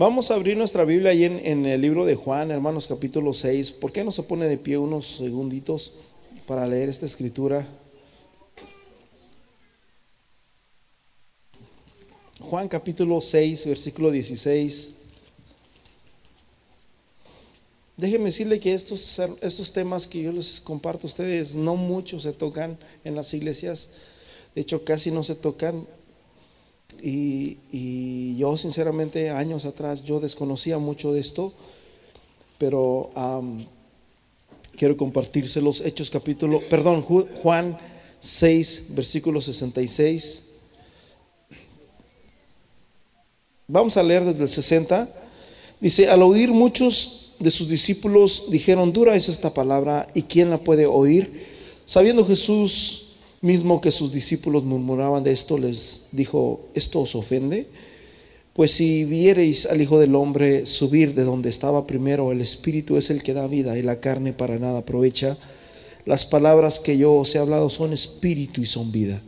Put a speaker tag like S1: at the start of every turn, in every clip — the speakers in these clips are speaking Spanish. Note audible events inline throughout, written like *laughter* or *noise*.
S1: Vamos a abrir nuestra Biblia ahí en, el libro de Juan, hermanos, capítulo 6. ¿Por qué no se pone de pie unos segunditos para leer esta escritura? Juan capítulo 6, versículo 16. Déjenme decirle que estos, estos temas que yo les comparto a ustedes no mucho se tocan en las iglesias, de hecho casi no se tocan. Y, yo sinceramente años atrás yo desconocía mucho de esto, pero quiero compartírselos. Hechos capítulo, perdón, Juan 6, versículo 66. Vamos a leer desde el 60. Dice, al oír muchos de sus discípulos dijeron, dura es esta palabra, ¿y quién la puede oír? Sabiendo Jesús mismo que sus discípulos murmuraban de esto, les dijo, ¿esto os ofende? Pues si viereis al Hijo del Hombre subir de donde estaba primero, el Espíritu es el que da vida y la carne para nada aprovecha. Las palabras que yo os he hablado son espíritu y son vida.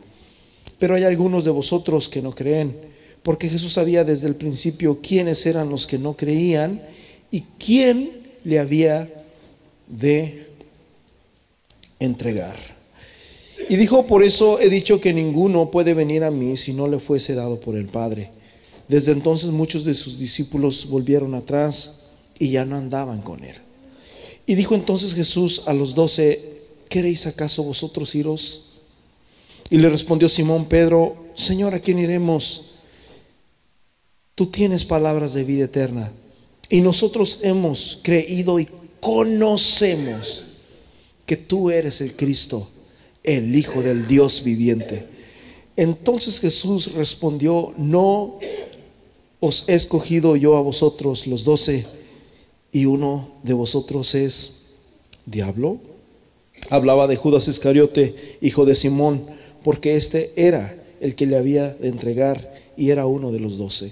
S1: Pero hay algunos de vosotros que no creen, porque Jesús sabía desde el principio quiénes eran los que no creían y quién le había de entregar. Y dijo, por eso he dicho que ninguno puede venir a mí si no le fuese dado por el Padre. Desde entonces muchos de sus discípulos volvieron atrás y ya no andaban con él. Y dijo entonces Jesús a los doce, ¿queréis acaso vosotros iros? Y le respondió Simón Pedro, Señor, ¿a quién iremos? Tú tienes palabras de vida eterna. Y nosotros hemos creído y conocemos que tú eres el Cristo el Hijo del Dios viviente. Entonces Jesús respondió, no os he escogido yo a vosotros los doce y uno de vosotros es diablo. Hablaba de Judas Iscariote, hijo de Simón, porque este era el que le había de entregar y era uno de los doce.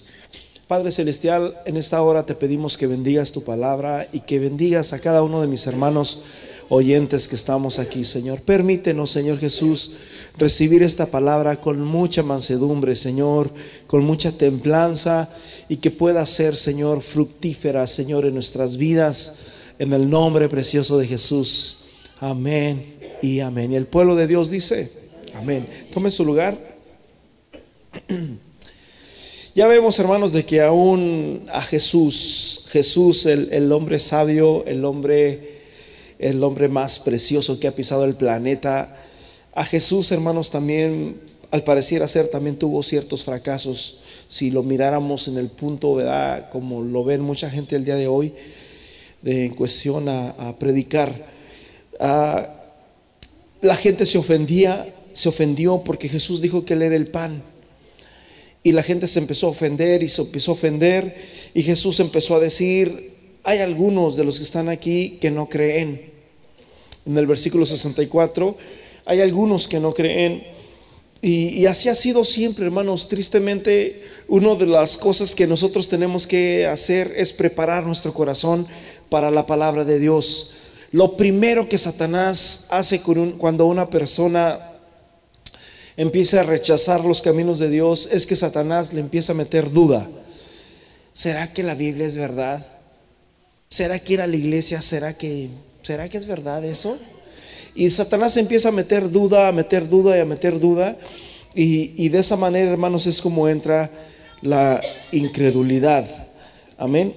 S1: Padre Celestial, en esta hora te pedimos que bendigas tu palabra y que bendigas a cada uno de mis hermanos oyentes que estamos aquí, Señor. Permítenos, Señor Jesús, recibir esta palabra con mucha mansedumbre, Señor, con mucha templanza y que pueda ser, Señor, fructífera, Señor, en nuestras vidas, en el nombre precioso de Jesús. Amén y amén. Y el pueblo de Dios dice, amén. Tome su lugar. *clears throat* Ya vemos, hermanos, de que aún a Jesús, Jesús, el, el hombre sabio, el hombre el hombre más precioso que ha pisado el planeta. A Jesús, hermanos, también, al parecer ser, también tuvo ciertos fracasos. Si lo miráramos en el punto, ¿verdad? Como lo ven mucha gente el día de hoy, de, en cuestión a, predicar. Ah, la gente se ofendía, se ofendió porque Jesús dijo que Él era el pan. Y la gente se empezó a ofender y se empezó a ofender. Y Jesús empezó a decir, hay algunos de los que están aquí que no creen en el versículo 64. Hay algunos que no creen. Y, así ha sido siempre, hermanos. Tristemente, una de las cosas que nosotros tenemos que hacer es preparar nuestro corazón para la palabra de Dios. Lo primero que Satanás hace cuando una persona empieza a rechazar los caminos de Dios es que Satanás le empieza a meter duda. ¿Será que la Biblia es verdad? ¿Será que ir a la iglesia? ¿Será que ¿será que es verdad eso? Y Satanás empieza a meter duda, a meter duda y a meter duda. Y, de esa manera, hermanos, es como entra la incredulidad. Amén.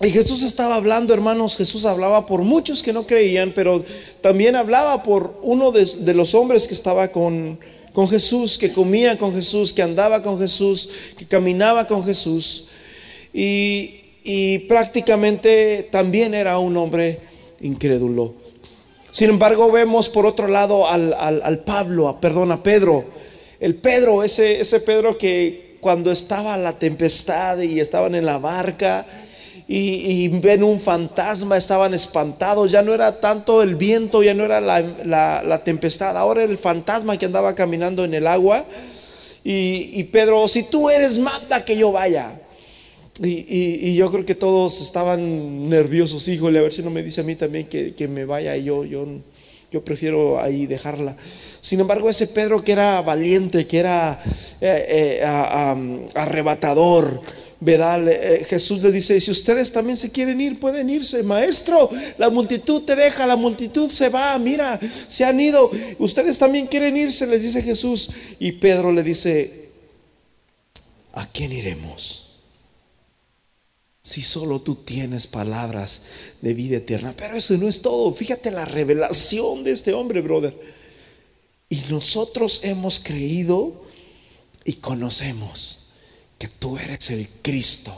S1: Y Jesús estaba hablando, hermanos, Jesús hablaba por muchos que no creían, pero también hablaba por uno de, los hombres que estaba con, con Jesús, que comía con Jesús, que andaba con Jesús, que caminaba con Jesús. Y, y prácticamente también era un hombre incrédulo. Sin embargo, vemos por otro lado al, Pablo, a, perdón, a Pedro. El Pedro, ese, ese Pedro que cuando estaba la tempestad y estaban en la barca y, ven un fantasma, estaban espantados. Ya no era tanto el viento, ya no era la, tempestad, ahora el fantasma que andaba caminando en el agua. Y, y Pedro, si tú eres, manda que yo vaya. Y, yo creo que todos estaban nerviosos, híjole, a ver si no me dice a mí también que, me vaya y yo, prefiero ahí dejarla. Sin embargo, ese Pedro que era valiente, que era eh, eh, arrebatador. Eh, Jesús le dice, si ustedes también se quieren ir, pueden irse. Maestro, la multitud te deja, la multitud se va, mira, se han ido. Ustedes también quieren irse, les dice Jesús. Y Pedro le dice, ¿a quién iremos? Si solo tú tienes palabras de vida eterna. Pero eso no es todo. Fíjate la revelación de este hombre, brother. Y nosotros hemos creído y conocemos que tú eres el Cristo,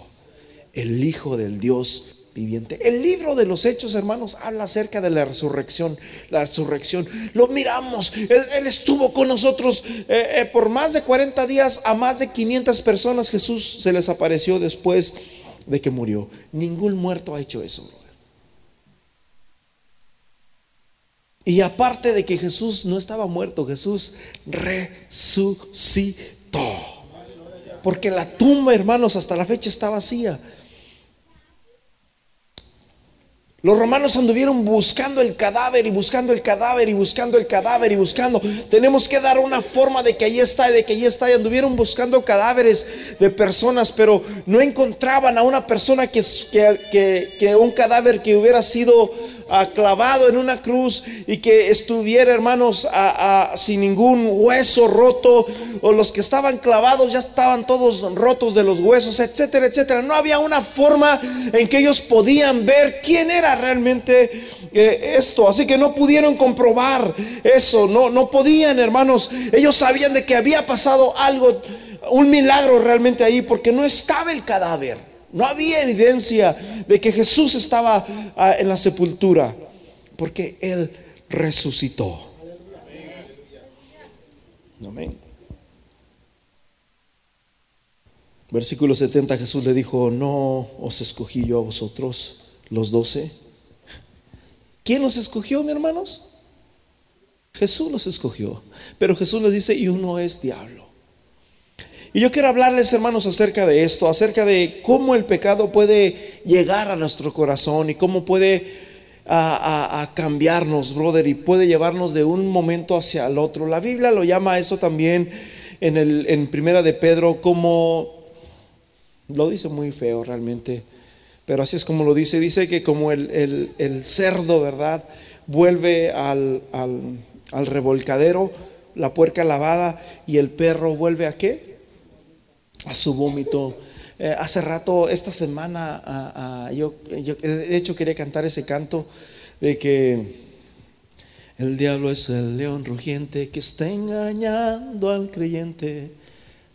S1: el Hijo del Dios viviente. El libro de los Hechos, hermanos, habla acerca de la resurrección. La resurrección, lo miramos. Él, estuvo con nosotros eh, eh, por más de 40 días a más de 500 personas. Jesús se les apareció después de que murió. Ningún muerto ha hecho eso. Y aparte de que Jesús no estaba muerto, Jesús resucitó. Porque la tumba, hermanos, hasta la fecha está vacía. Los romanos anduvieron buscando el cadáver y buscando el cadáver y buscando el cadáver y buscando. Tenemos que dar una forma de que allí está y de que allí está. Y anduvieron buscando cadáveres de personas, pero no encontraban a una persona que, que, que un cadáver que hubiera sido clavado en una cruz y que estuviera, hermanos, sin ningún hueso roto, o los que estaban clavados ya estaban todos rotos de los huesos, etcétera, etcétera. No había una forma en que ellos podían ver quién era realmente eh, esto, así que no pudieron comprobar eso, no, no podían, hermanos. Ellos sabían de que había pasado algo, un milagro realmente ahí, porque no estaba el cadáver. No había evidencia de que Jesús estaba ah, en la sepultura, porque Él resucitó. Amén. Versículo 70, Jesús le dijo, no os escogí yo a vosotros, los doce. ¿Quién los escogió, mi hermanos? Jesús los escogió. Pero Jesús les dice, y uno es diablo. Y yo quiero hablarles, hermanos, acerca de esto, acerca de cómo el pecado puede llegar a nuestro corazón y cómo puede a, cambiarnos, brother, y puede llevarnos de un momento hacia el otro. La Biblia lo llama eso también en, el, en Primera de Pedro como, lo dice muy feo realmente, pero así es como lo dice, dice que como el, cerdo, ¿verdad? Vuelve al, al, al revolcadero, la puerca lavada, y el perro vuelve a qué? A su vómito. Eh, hace rato, esta semana, yo, de hecho quería cantar ese canto de que el diablo es el león rugiente que está engañando al creyente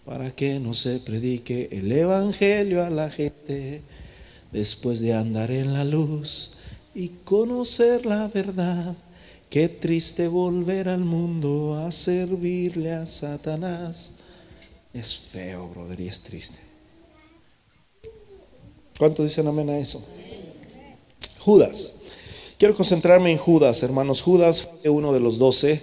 S1: para que no se predique el evangelio a la gente después de andar en la luz y conocer la verdad. Qué triste volver al mundo a servirle a Satanás. Es feo, brother, y es triste. ¿Cuánto dicen amén a eso? Judas. Quiero concentrarme en Judas, hermanos. Judas fue uno de los doce.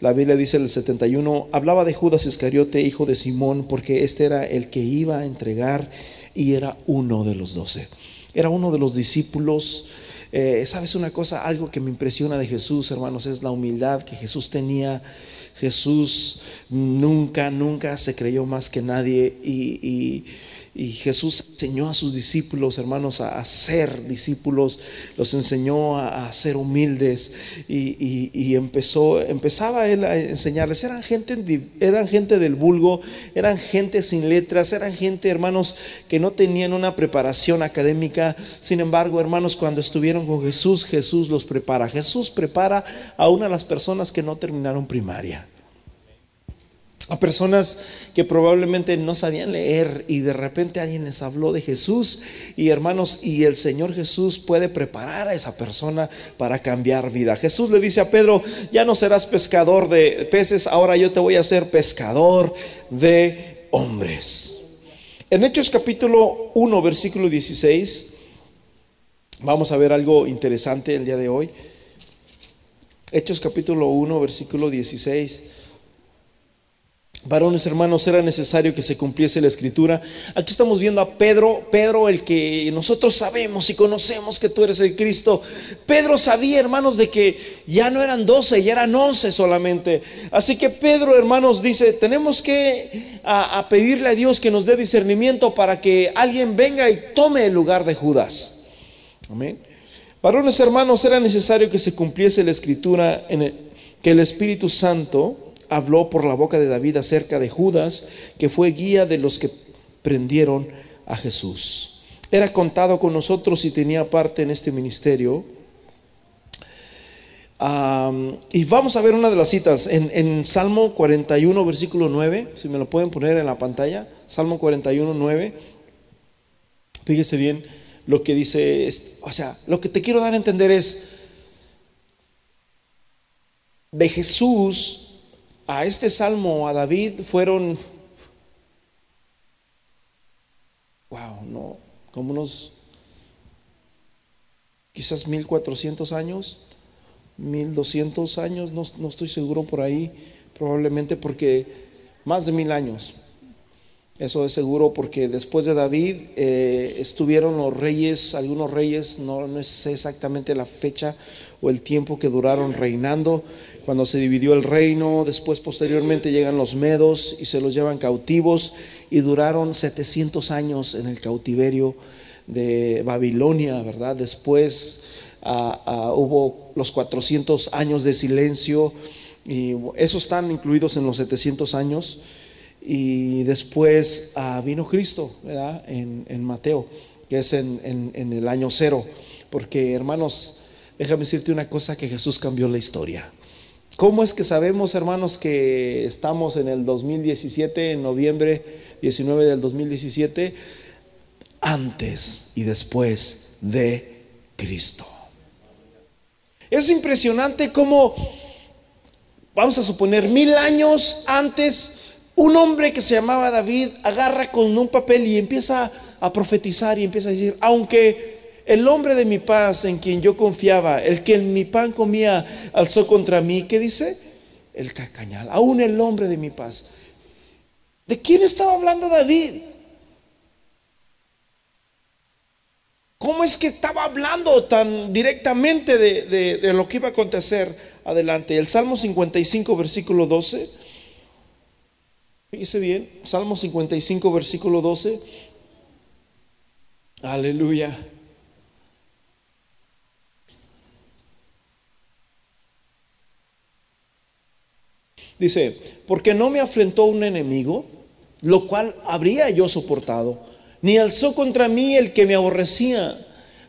S1: La Biblia dice en el 71, hablaba de Judas Iscariote, hijo de Simón, porque este era el que iba a entregar y era uno de los doce. Era uno de los discípulos. Eh, ¿Sabes una cosa? Algo que me impresiona de Jesús, hermanos, es la humildad que Jesús tenía Jesús nunca, nunca se creyó más que nadie y, Jesús enseñó a sus discípulos, hermanos, a, ser discípulos, los enseñó a, ser humildes y, empezó, empezaba él a enseñarles. Eran gente, eran gente del vulgo, eran gente sin letras, eran gente, hermanos, que no tenían una preparación académica. Sin embargo, hermanos, cuando estuvieron con Jesús, Jesús los prepara. Jesús prepara a una de las personas que no terminaron primaria a personas que probablemente no sabían leer y de repente alguien les habló de Jesús y hermanos y el Señor Jesús puede preparar a esa persona para cambiar vida. Jesús le dice a Pedro, ya no serás pescador de peces, ahora yo te voy a hacer pescador de hombres. En Hechos capítulo 1 versículo 16 vamos a ver algo interesante el día de hoy. Hechos capítulo 1 versículo 16 Varones hermanos, era necesario que se cumpliese la escritura. Aquí estamos viendo a Pedro, Pedro el que nosotros sabemos y conocemos que tú eres el Cristo. Pedro sabía, hermanos, de que ya no eran doce, ya eran once solamente. Así que Pedro, hermanos, dice, tenemos que a, pedirle a Dios que nos dé discernimiento para que alguien venga y tome el lugar de Judas. Amén. Varones hermanos, era necesario que se cumpliese la escritura en que el Espíritu Santo habló por la boca de David acerca de Judas, que fue guía de los que prendieron a Jesús. Era contado con nosotros y tenía parte en este ministerio. y vamos a ver una de las citas en, en, Salmo 41, versículo 9, si me lo pueden poner en la pantalla, Salmo 41, 9. Fíjese bien lo que dice, o sea, lo que te quiero dar a entender es, de Jesús a este salmo, a David, fueron, wow, no, como unos, quizás 1400 años, 1200 años, no, no estoy seguro por ahí, probablemente porque más de mil años. Eso es seguro porque después de David eh, estuvieron los reyes, algunos reyes, no, no sé exactamente la fecha o el tiempo que duraron reinando, cuando se dividió el reino, después posteriormente llegan los medos y se los llevan cautivos y duraron 700 años en el cautiverio de Babilonia, ¿verdad? Después hubo los 400 años de silencio y esos están incluidos en los 700 años y después ah, vino Cristo, ¿verdad? En, Mateo, que es en, en el año cero, porque hermanos, déjame decirte una cosa que Jesús cambió la historia. ¿Cómo es que sabemos, hermanos, que estamos en el 2017, en noviembre 19 del 2017? Antes y después de Cristo. Es impresionante cómo, vamos a suponer, mil años antes, un hombre que se llamaba David agarra con un papel y empieza a profetizar y empieza a decir, aunque el hombre de mi paz en quien yo confiaba, el que en mi pan comía, alzó contra mí. ¿Qué dice? El cacañal. Aún el hombre de mi paz. ¿De quién estaba hablando David? ¿Cómo es que estaba hablando tan directamente de, lo que iba a acontecer adelante? El Salmo 55, versículo 12. Fíjese bien, Salmo 55, versículo 12. Aleluya. Dice, porque no me afrentó un enemigo, lo cual habría yo soportado, ni alzó contra mí el que me aborrecía,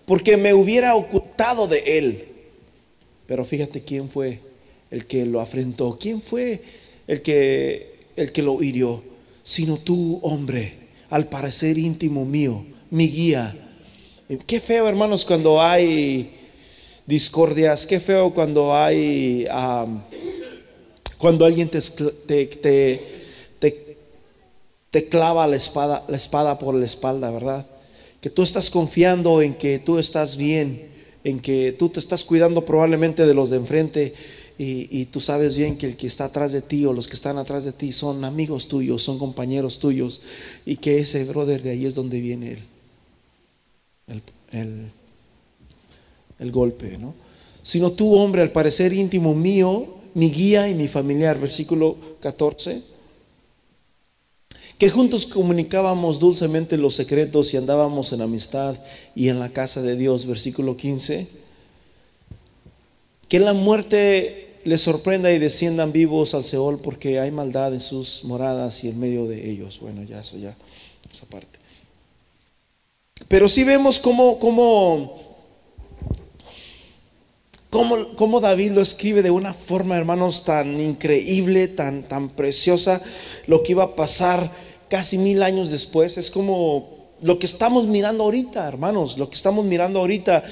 S1: porque me hubiera ocultado de él. Pero fíjate quién fue el que lo afrentó, quién fue el que, el que lo hirió, sino tú, hombre, al parecer íntimo mío, mi guía. Qué feo, hermanos, cuando hay discordias, qué feo cuando hay cuando alguien te, te, te, clava la espada, la espada por la espalda, ¿verdad? Que tú estás confiando en que tú estás bien, en que tú te estás cuidando probablemente de los de enfrente y, y, tú sabes bien que el que está atrás de ti o los que están atrás de ti son amigos tuyos, son compañeros tuyos y que ese brother de ahí es donde viene el, el, el, el golpe, ¿no? Sino tú, hombre, al parecer íntimo mío, mi guía y mi familiar, versículo 14, que juntos comunicábamos dulcemente los secretos y andábamos en amistad y en la casa de Dios, versículo 15, que la muerte les sorprenda y desciendan vivos al Seol porque hay maldad en sus moradas y en medio de ellos. Bueno, ya eso ya, esa parte. Pero sí vemos cómo, cómo Cómo, David lo escribe de una forma, hermanos, tan increíble, tan, tan preciosa, lo que iba a pasar casi mil años después. Es como lo que estamos mirando ahorita, hermanos, lo que estamos mirando ahorita.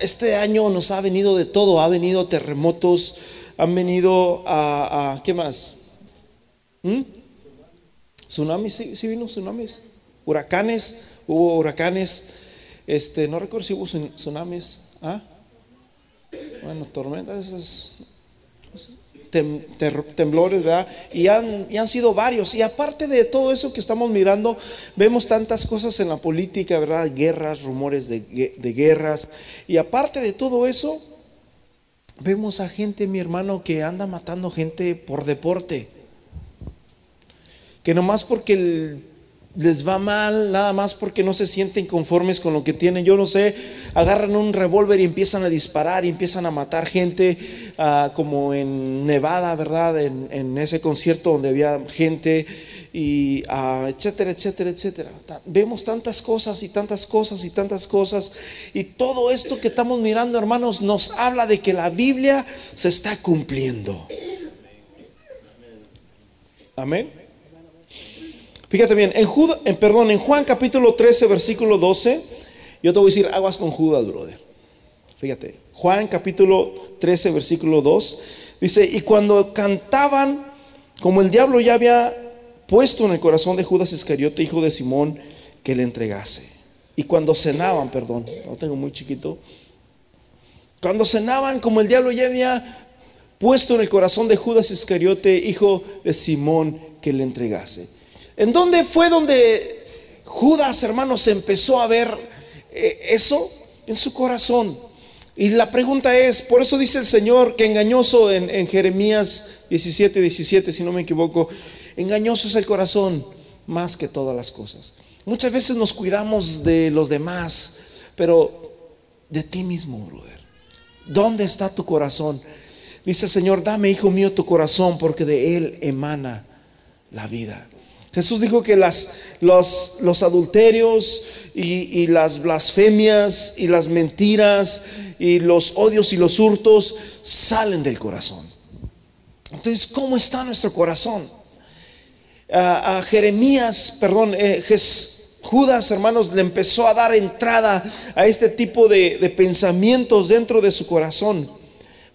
S1: Este año nos ha venido de todo, ha venido terremotos, han venido a, ¿qué más? ¿Mm? Tsunamis, sí, vino tsunamis. Huracanes, hubo huracanes. Este, no recuerdo si hubo tsunamis. ¿Ah? Bueno, tormentas, temblores, ¿verdad? Y han, y han, sido varios. Y aparte de todo eso que estamos mirando, vemos tantas cosas en la política, ¿verdad? Guerras, rumores de, de guerras. Y aparte de todo eso, vemos a gente, mi hermano, que anda matando gente por deporte. Que nomás porque el les va mal nada más porque no se sienten conformes con lo que tienen. Yo no sé, agarran un revólver y empiezan a disparar y empiezan a matar gente, ah, como en Nevada, ¿verdad? En, ese concierto donde había gente y ah, etcétera, etcétera, etcétera. Vemos tantas cosas y tantas cosas y tantas cosas. Y todo esto que estamos mirando, hermanos, nos habla de que la Biblia se está cumpliendo. Amén. Fíjate bien, en, en, perdón, en Juan capítulo 13, versículo 12, yo te voy a decir aguas con Judas, brother. Fíjate, Juan capítulo 13, versículo 2, dice, y cuando cantaban, como el diablo ya había puesto en el corazón de Judas Iscariote, hijo de Simón, que le entregase. Y cuando cenaban, perdón, no tengo muy chiquito, cuando cenaban, como el diablo ya había puesto en el corazón de Judas Iscariote, hijo de Simón, que le entregase. ¿En dónde fue donde Judas, hermanos, empezó a ver eh, eso? En su corazón. Y la pregunta es, por eso dice el Señor que engañoso en, Jeremías 17, 17, si no me equivoco, engañoso es el corazón más que todas las cosas. Muchas veces nos cuidamos de los demás, pero de ti mismo, brother. ¿Dónde está tu corazón? Dice el Señor, dame, hijo mío, tu corazón, porque de él emana la vida. Jesús dijo que las, los, los adulterios y, y, las blasfemias y las mentiras y los odios y los hurtos salen del corazón. Entonces, ¿cómo está nuestro corazón? A, Jeremías, perdón, eh, Judas, hermanos, le empezó a dar entrada a este tipo de, de pensamientos dentro de su corazón.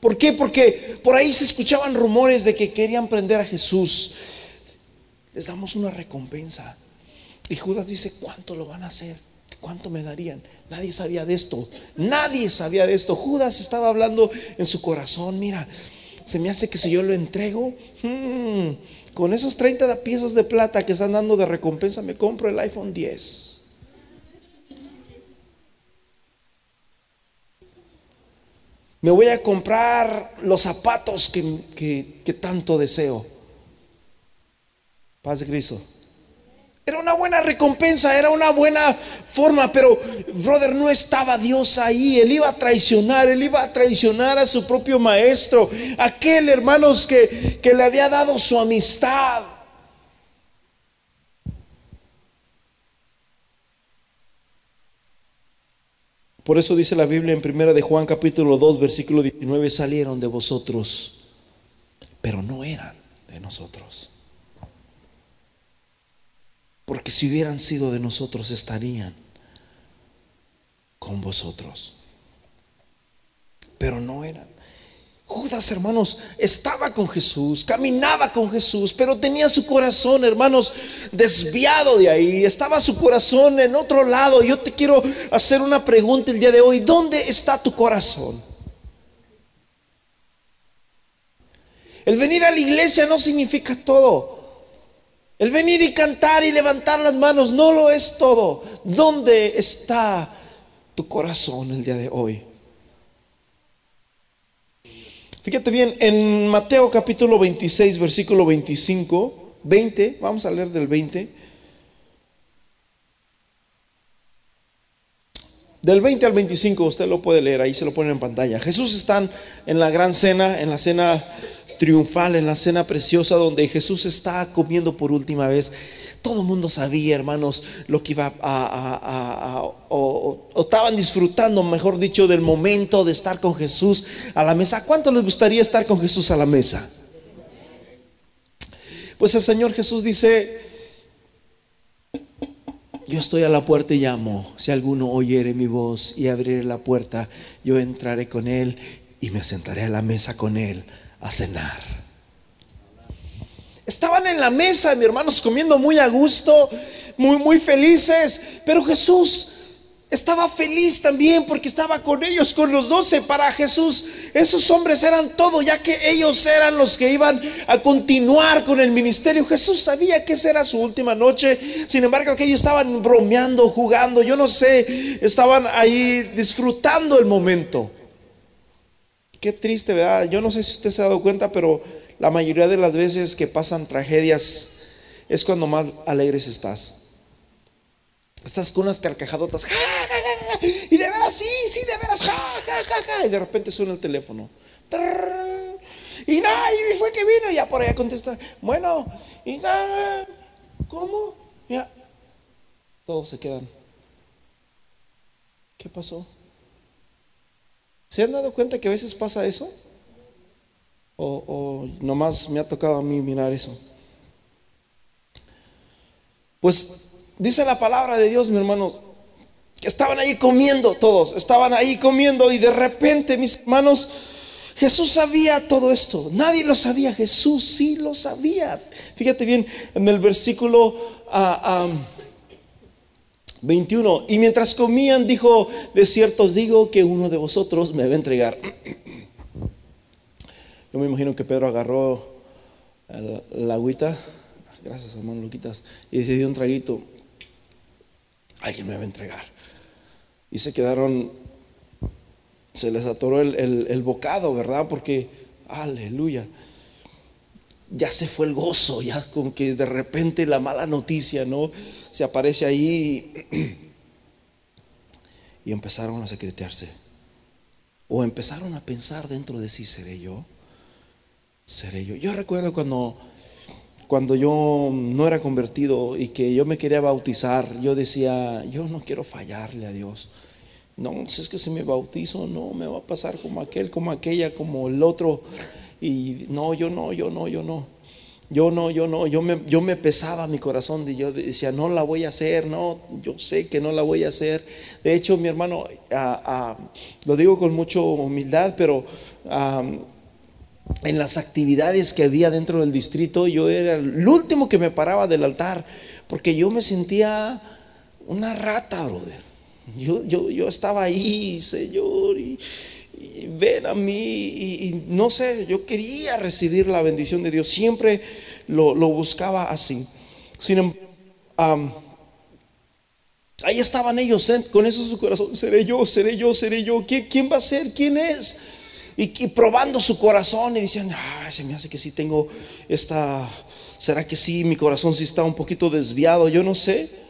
S1: ¿Por qué? Porque por ahí se escuchaban rumores de que querían prender a Jesús les damos una recompensa. Y Judas dice, ¿cuánto lo van a hacer? ¿Cuánto me darían? Nadie sabía de esto. Nadie sabía de esto. Judas estaba hablando en su corazón, mira, se me hace que si yo lo entrego, hmm, con esos 30 piezas de plata que están dando de recompensa, me compro el iPhone 10. Me voy a comprar los zapatos que tanto deseo. Paz de Cristo. Era una buena recompensa, era una buena forma, pero brother, no estaba Dios ahí. Él iba a traicionar, él iba a traicionar a su propio maestro, aquel hermanos que, que le había dado su amistad. Por eso dice la Biblia en primera de Juan capítulo 2 versículo 19 salieron de vosotros, pero no eran de nosotros. Porque si hubieran sido de nosotros, estarían con vosotros. Pero no eran. Judas, hermanos, estaba con Jesús, caminaba con Jesús, pero tenía su corazón, hermanos, desviado de ahí. Estaba su corazón en otro lado. Yo te quiero hacer una pregunta el día de hoy. ¿Dónde está tu corazón? El venir a la iglesia no significa todo. El venir y cantar y levantar las manos no lo es todo. ¿Dónde está tu corazón el día de hoy? Fíjate bien, en Mateo capítulo 26, versículo 25, 20, vamos a leer del 20. Del 20 al 25 usted lo puede leer, ahí se lo ponen en pantalla. Jesús está en la gran cena, en la cena triunfal, en la cena preciosa donde Jesús está comiendo por última vez. Todo el mundo sabía, hermanos, lo que iba a, o, estaban disfrutando, mejor dicho, del momento de estar con Jesús a la mesa. ¿Cuánto les gustaría estar con Jesús a la mesa? Pues el Señor Jesús dice, yo estoy a la puerta y llamo. Si alguno oyere mi voz y abriré la puerta, yo entraré con él y me sentaré a la mesa con él a cenar. Estaban en la mesa, mis hermanos, comiendo muy a gusto, muy, muy felices. Pero Jesús estaba feliz también porque estaba con ellos, con los doce. Para Jesús, esos hombres eran todo, ya que ellos eran los que iban a continuar con el ministerio. Jesús sabía que esa era su última noche. Sin embargo, aquellos estaban bromeando, jugando, yo no sé, estaban ahí disfrutando el momento. Qué triste, ¿verdad? Yo no sé si usted se ha dado cuenta, pero la mayoría de las veces que pasan tragedias es cuando más alegres estás. Estás con unas carcajadotas. y de veras, sí, sí, de veras. y de repente suena el teléfono. y nada, y fue que vino. Y ya por allá contesta. Bueno, y nada. ¿Cómo? Ya. Todos se quedan. ¿Qué pasó? ¿Se han dado cuenta que a veces pasa eso? O, nomás me ha tocado a mí mirar eso. Pues Dice la palabra de Dios, mi hermanos, que estaban ahí comiendo todos, estaban ahí comiendo y de repente, mis hermanos, Jesús sabía todo esto. Nadie lo sabía, Jesús sí lo sabía. Fíjate bien en el versículo 21. Ah, y mientras comían, dijo, de cierto os digo que uno de vosotros me va a entregar. *clears throat* Yo me imagino que Pedro agarró la agüita. Gracias, hermano Luquitas. Y se dio un traguito alguien me va a entregar. Y se quedaron, se les atoró el, bocado, ¿verdad? Porque, aleluya, ya se fue el gozo, ya con que de repente la mala noticia, ¿no? Se aparece ahí *clears throat* y empezaron a secretearse. O empezaron a pensar dentro de sí, ¿seré yo? ¿Seré yo? Yo recuerdo cuando cuando yo no era convertido y que yo me quería bautizar, yo decía, yo no quiero fallarle a Dios. No, si es que si me bautizo, no, me va a pasar como aquel, como aquella, como el otro. Y no, yo no, yo no, yo no. Yo no, yo no, yo me, yo me pesaba mi corazón y yo decía, no la voy a hacer, no, yo sé que no la voy a hacer. De hecho, mi hermano, lo digo con mucha humildad, pero en las actividades que había dentro del distrito, yo era el último que me paraba del altar, porque yo me sentía una rata, brother. Yo, yo, yo estaba ahí, Señor, y, ven a mí, y, no sé, yo quería recibir la bendición de Dios, siempre lo, buscaba así. Sin embargo, ahí estaban ellos, ¿eh? con eso en su corazón, seré yo, seré yo, seré yo, ¿quién, quién va a ser? ¿Quién es? y, probando su corazón y dicen, ah, se me hace que sí tengo esta, ¿será que sí? Mi corazón sí está un poquito desviado, yo no sé.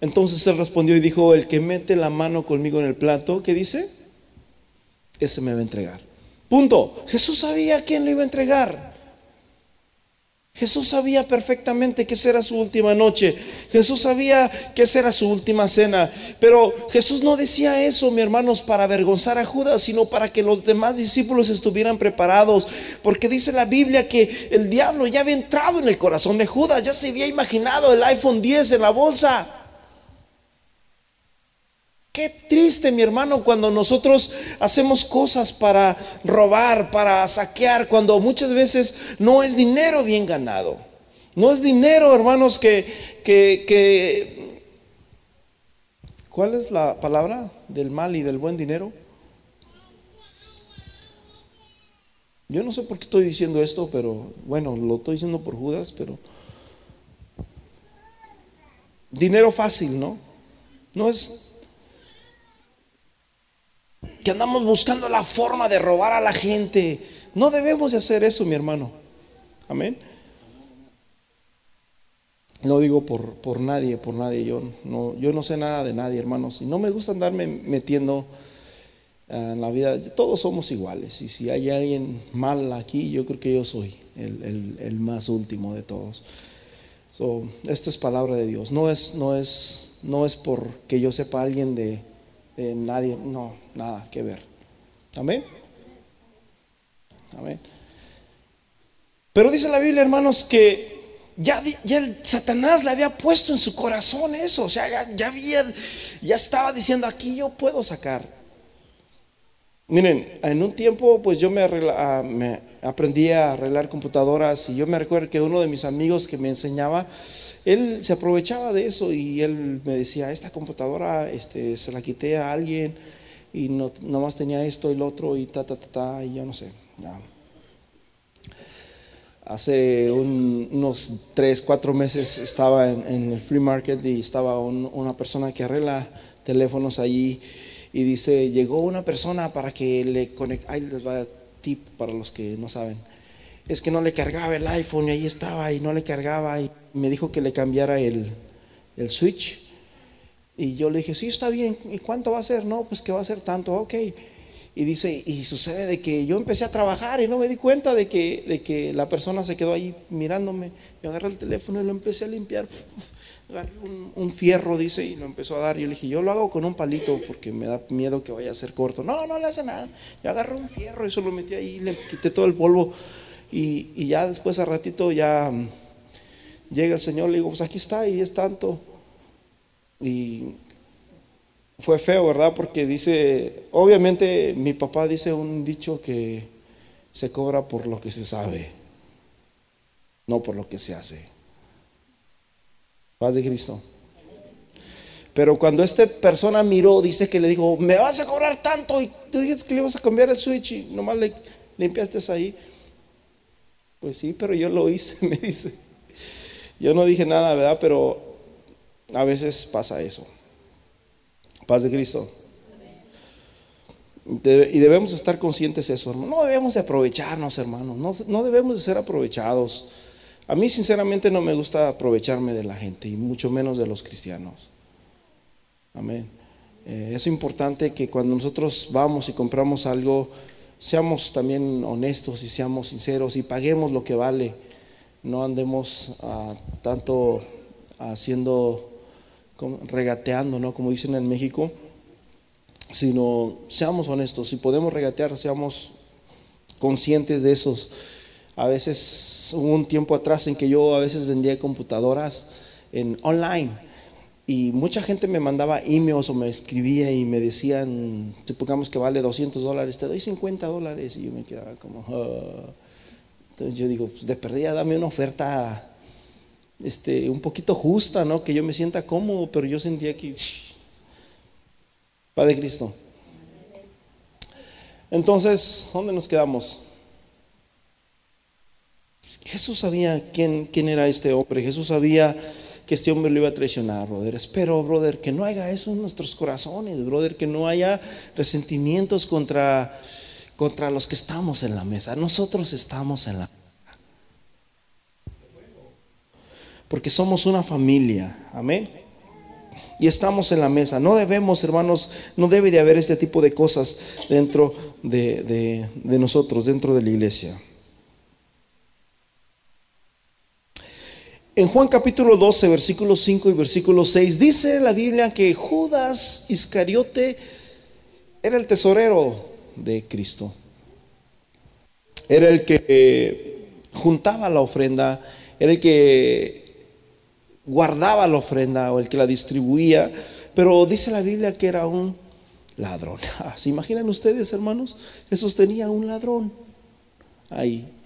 S1: Entonces él respondió y dijo, el que mete la mano conmigo en el plato, ¿qué dice? Ese me va a entregar. Punto. Jesús sabía quién le iba a entregar. Jesús sabía perfectamente que esa era su última noche. Jesús sabía que esa era su última cena. Pero Jesús no decía eso, mi hermanos, para avergonzar a Judas, sino para que los demás discípulos estuvieran preparados. Porque dice la Biblia que el diablo ya había entrado en el corazón de Judas, ya se había imaginado el iPhone 10 en la bolsa. Qué triste, mi hermano, cuando nosotros hacemos cosas para robar, para saquear, cuando muchas veces no es dinero bien ganado. No es dinero, hermanos, que, que, que... ¿Cuál es la palabra del mal y del buen dinero? Yo no sé por qué estoy diciendo esto, pero bueno, lo estoy diciendo por Judas, pero... Dinero fácil, ¿no? No es que andamos buscando la forma de robar a la gente. No debemos de hacer eso, mi hermano. Amén. No digo por, por nadie, por nadie. Yo no, yo no sé nada de nadie, hermanos. Y no me gusta andarme metiendo en la vida. Todos somos iguales. Y si hay alguien mal aquí, yo creo que yo soy el, más último de todos. esta es palabra de Dios. No es, no es, no es porque yo sepa alguien de, nadie, no, nada que ver. Amén. Amén. Pero dice la Biblia, hermanos, que ya, ya Satanás le había puesto en su corazón eso. O sea, ya, ya, había, ya estaba diciendo, aquí yo puedo sacar. Miren, en un tiempo pues yo me, ah, me aprendí a arreglar computadoras y yo me recuerdo que uno de mis amigos que me enseñaba, él se aprovechaba de eso y él me decía, esta computadora este, se la quité a alguien y no, nomás tenía esto y lo otro y ta, ta, ta, ta, y yo no sé. Hace unos tres, cuatro meses estaba en, el free market y estaba una persona que arregla teléfonos allí y dice, llegó una persona para que le conecte, ahí les va tip para los que no saben es que no le cargaba el iPhone y ahí estaba y no le cargaba y me dijo que le cambiara el, switch. Y yo le dije, sí, está bien, ¿y cuánto va a ser? No, pues que va a ser tanto, ok. Y dice, y sucede de que yo empecé a trabajar y no me di cuenta de que, de que la persona se quedó ahí mirándome. Yo agarré el teléfono y lo empecé a limpiar. Agarré un, un, fierro, dice, y lo empezó a dar. Yo le dije, yo lo hago con un palito porque me da miedo que vaya a ser corto. No, no le hace nada. Yo agarré un fierro y eso lo metí ahí, le quité todo el polvo. Y, ya después a ratito ya mm, llega el Señor, le digo, pues aquí está y es tanto. Y fue feo, ¿verdad? Porque dice, obviamente mi papá dice un dicho que se cobra por lo que se sabe, no por lo que se hace. Paz de Cristo. Pero cuando esta persona miró, dice que le dijo, me vas a cobrar tanto y tú dijiste que le ibas a cambiar el switch y nomás le limpiaste ahí. Pues sí, pero yo lo hice, *laughs* me dice. Yo no dije nada, ¿verdad? Pero a veces pasa eso. Paz de Cristo. y debemos estar conscientes de eso, hermano. No debemos de aprovecharnos, hermano. No, no, debemos de ser aprovechados. A mí, sinceramente, no me gusta aprovecharme de la gente, y mucho menos de los cristianos. Amén. Eh, es importante que cuando nosotros vamos y compramos algo, seamos también honestos y seamos sinceros y paguemos lo que vale. No andemos ah, tanto haciendo, regateando, ¿no? Como dicen en México, sino seamos honestos. Si podemos regatear, seamos conscientes de esos. A veces, hubo un tiempo atrás en que yo a veces vendía computadoras en online y mucha gente me mandaba emails o me escribía y me decían, supongamos que vale 200 dólares, te doy 50 dólares. Y yo me quedaba como, ah". entonces yo digo, pues de perdida dame una oferta este, un poquito justa, ¿no? Que yo me sienta cómodo, pero yo sentía que, Padre Cristo. Entonces, ¿dónde nos quedamos? Jesús sabía quién, quién era este hombre, Jesús sabía que este hombre lo iba a traicionar, brother. Espero, brother, que no haya eso en nuestros corazones, brother, que no haya resentimientos contra, contra los que estamos en la mesa. Nosotros estamos en la mesa. Porque somos una familia, amén. Y estamos en la mesa. No debemos, hermanos, no debe de haber este tipo de cosas dentro de, de nosotros, dentro de la iglesia. En Juan capítulo 12, versículo 5 y versículo 6, dice la Biblia que Judas Iscariote era el tesorero de Cristo. Era el que juntaba la ofrenda, era el que guardaba la ofrenda o el que la distribuía, pero dice la Biblia que era un ladrón. *laughs* ¿Se imaginan ustedes, hermanos? Jesús tenía un ladrón ahí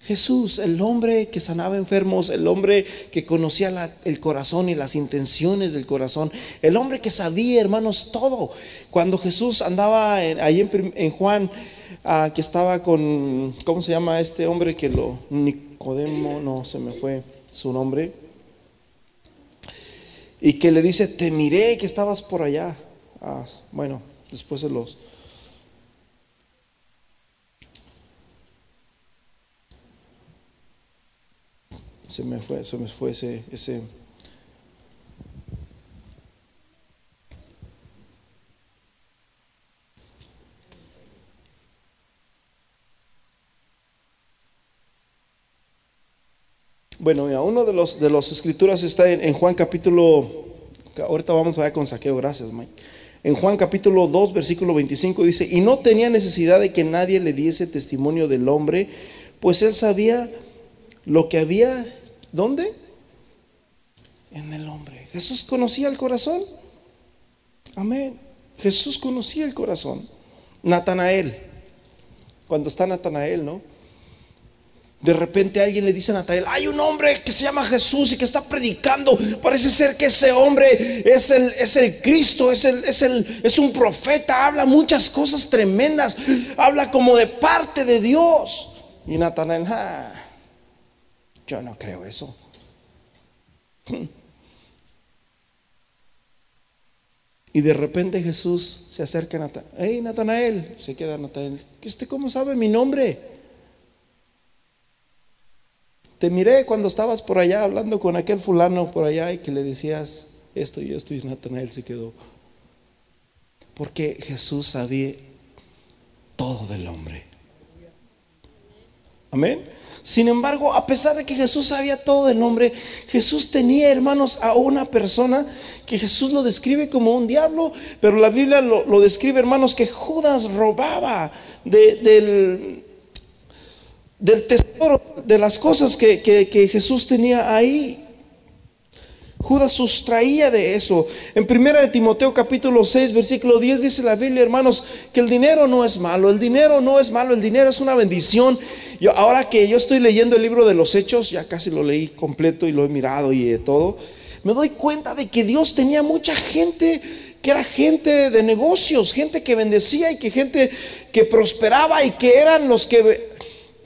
S1: Jesús, el hombre que sanaba enfermos, el hombre que conocía el corazón y las intenciones del corazón, el hombre que sabía, hermanos, todo. Cuando Jesús andaba ahí en, Juan, ah, que estaba con, ¿cómo se llama este hombre que lo, Nicodemo, no, se me fue su nombre, y que le dice, te miré que estabas por allá. Ah, bueno, después de los se me fue, se me fue ese, ese Bueno, mira, uno de los de las escrituras está en, Juan capítulo, ahorita vamos a ver con saqueo, gracias Mike. En Juan capítulo 2, versículo 25 dice, y no tenía necesidad de que nadie le diese testimonio del hombre, pues él sabía lo que había ¿Dónde? En el hombre. Jesús conocía el corazón. Amén. Jesús conocía el corazón. Natanael. Cuando está Natanael, ¿no? De repente alguien le dice a Natanael, hay un hombre que se llama Jesús y que está predicando. Parece ser que ese hombre es el, es el Cristo, es, el, es, el, es un profeta, habla muchas cosas tremendas, habla como de parte de Dios. Y Natanael, ah, yo no creo eso. *laughs* Y de repente Jesús se acerca a Natanael. Hey, Natanael, se queda Natanael. ¿Usted cómo sabe mi nombre? Te miré cuando estabas por allá hablando con aquel fulano por allá y que le decías esto y esto y Natanael se quedó. Porque Jesús sabía todo del hombre. Amén. Sin embargo, a pesar de que Jesús sabía todo del hombre, Jesús tenía, hermanos, a una persona que Jesús lo describe como un diablo, pero la Biblia lo, describe, hermanos, que Judas robaba del tesoro, de las cosas que, Jesús tenía ahí. Judas sustraía de eso. En primera de Timoteo capítulo 6, versículo 10 dice la Biblia, hermanos, que el dinero no es malo, el dinero no es malo, el dinero es una bendición. Yo, ahora que yo estoy leyendo el libro de los Hechos, ya casi lo leí completo y lo he mirado y de todo, me doy cuenta de que Dios tenía mucha gente que era gente de negocios, gente que bendecía y que gente que prosperaba y que eran los que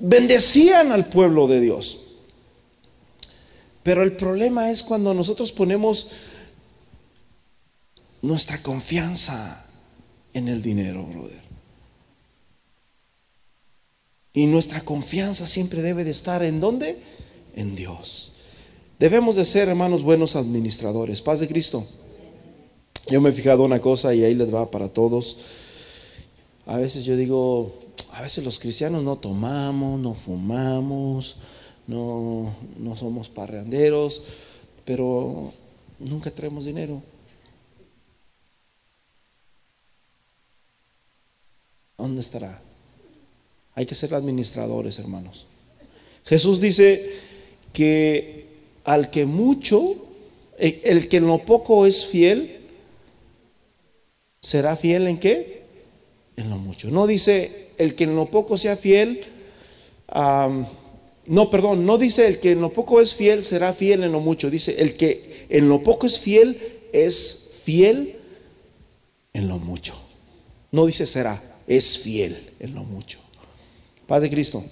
S1: bendecían al pueblo de Dios. Pero el problema es cuando nosotros ponemos nuestra confianza en el dinero, brother. Y nuestra confianza siempre debe de estar en dónde? En Dios. Debemos de ser, hermanos, buenos administradores. Paz de Cristo. Yo me he fijado una cosa y ahí les va para todos. A veces yo digo, a veces los cristianos no tomamos, no fumamos, no, no somos parranderos, pero nunca traemos dinero. ¿Dónde estará? Hay que ser administradores, hermanos. Jesús dice que al que mucho, el que en lo poco es fiel, será fiel en qué? En lo mucho. No dice el que en lo poco sea fiel, no, perdón, no dice el que en lo poco es fiel será fiel en lo mucho, dice el que en lo poco es fiel es fiel en lo mucho. No dice será, es fiel en lo mucho. Padre Cristo,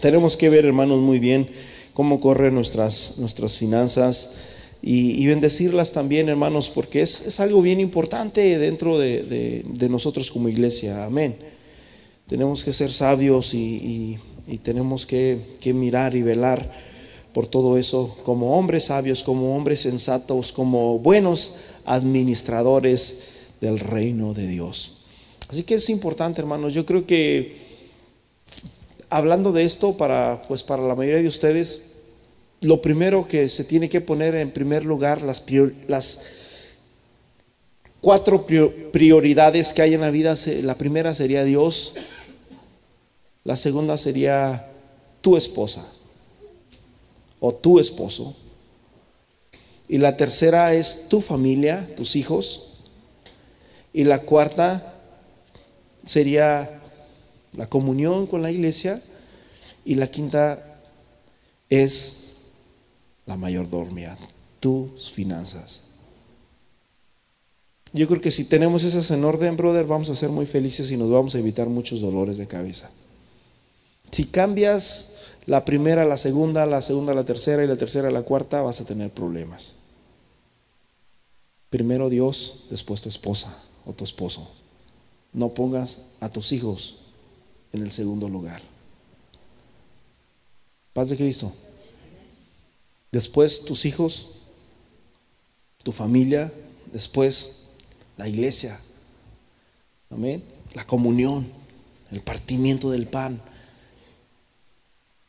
S1: tenemos que ver, hermanos, muy bien cómo corren nuestras, nuestras finanzas y, bendecirlas también, hermanos, porque es, algo bien importante dentro de nosotros como iglesia. Amén. Tenemos que ser sabios y, tenemos que, mirar y velar por todo eso como hombres sabios, como hombres sensatos, como buenos administradores del reino de Dios. Así que es importante, hermanos. Yo creo que hablando de esto para pues para la mayoría de ustedes, lo primero que se tiene que poner en primer lugar las, las cuatro prioridades que hay en la vida. La primera sería Dios, la segunda sería tu esposa o tu esposo. Y la tercera es tu familia, tus hijos. Y la cuarta sería la comunión con la iglesia. Y la quinta es la mayordomía, tus finanzas. Yo creo que si tenemos esas en orden, brother, vamos a ser muy felices y nos vamos a evitar muchos dolores de cabeza. Si cambias la primera, la segunda, la segunda, la tercera y la tercera, la cuarta, vas a tener problemas. Primero Dios, después tu esposa o tu esposo. No pongas a tus hijos en el segundo lugar. Paz de Cristo. Después tus hijos, tu familia, después la iglesia. Amén. La comunión, el partimiento del pan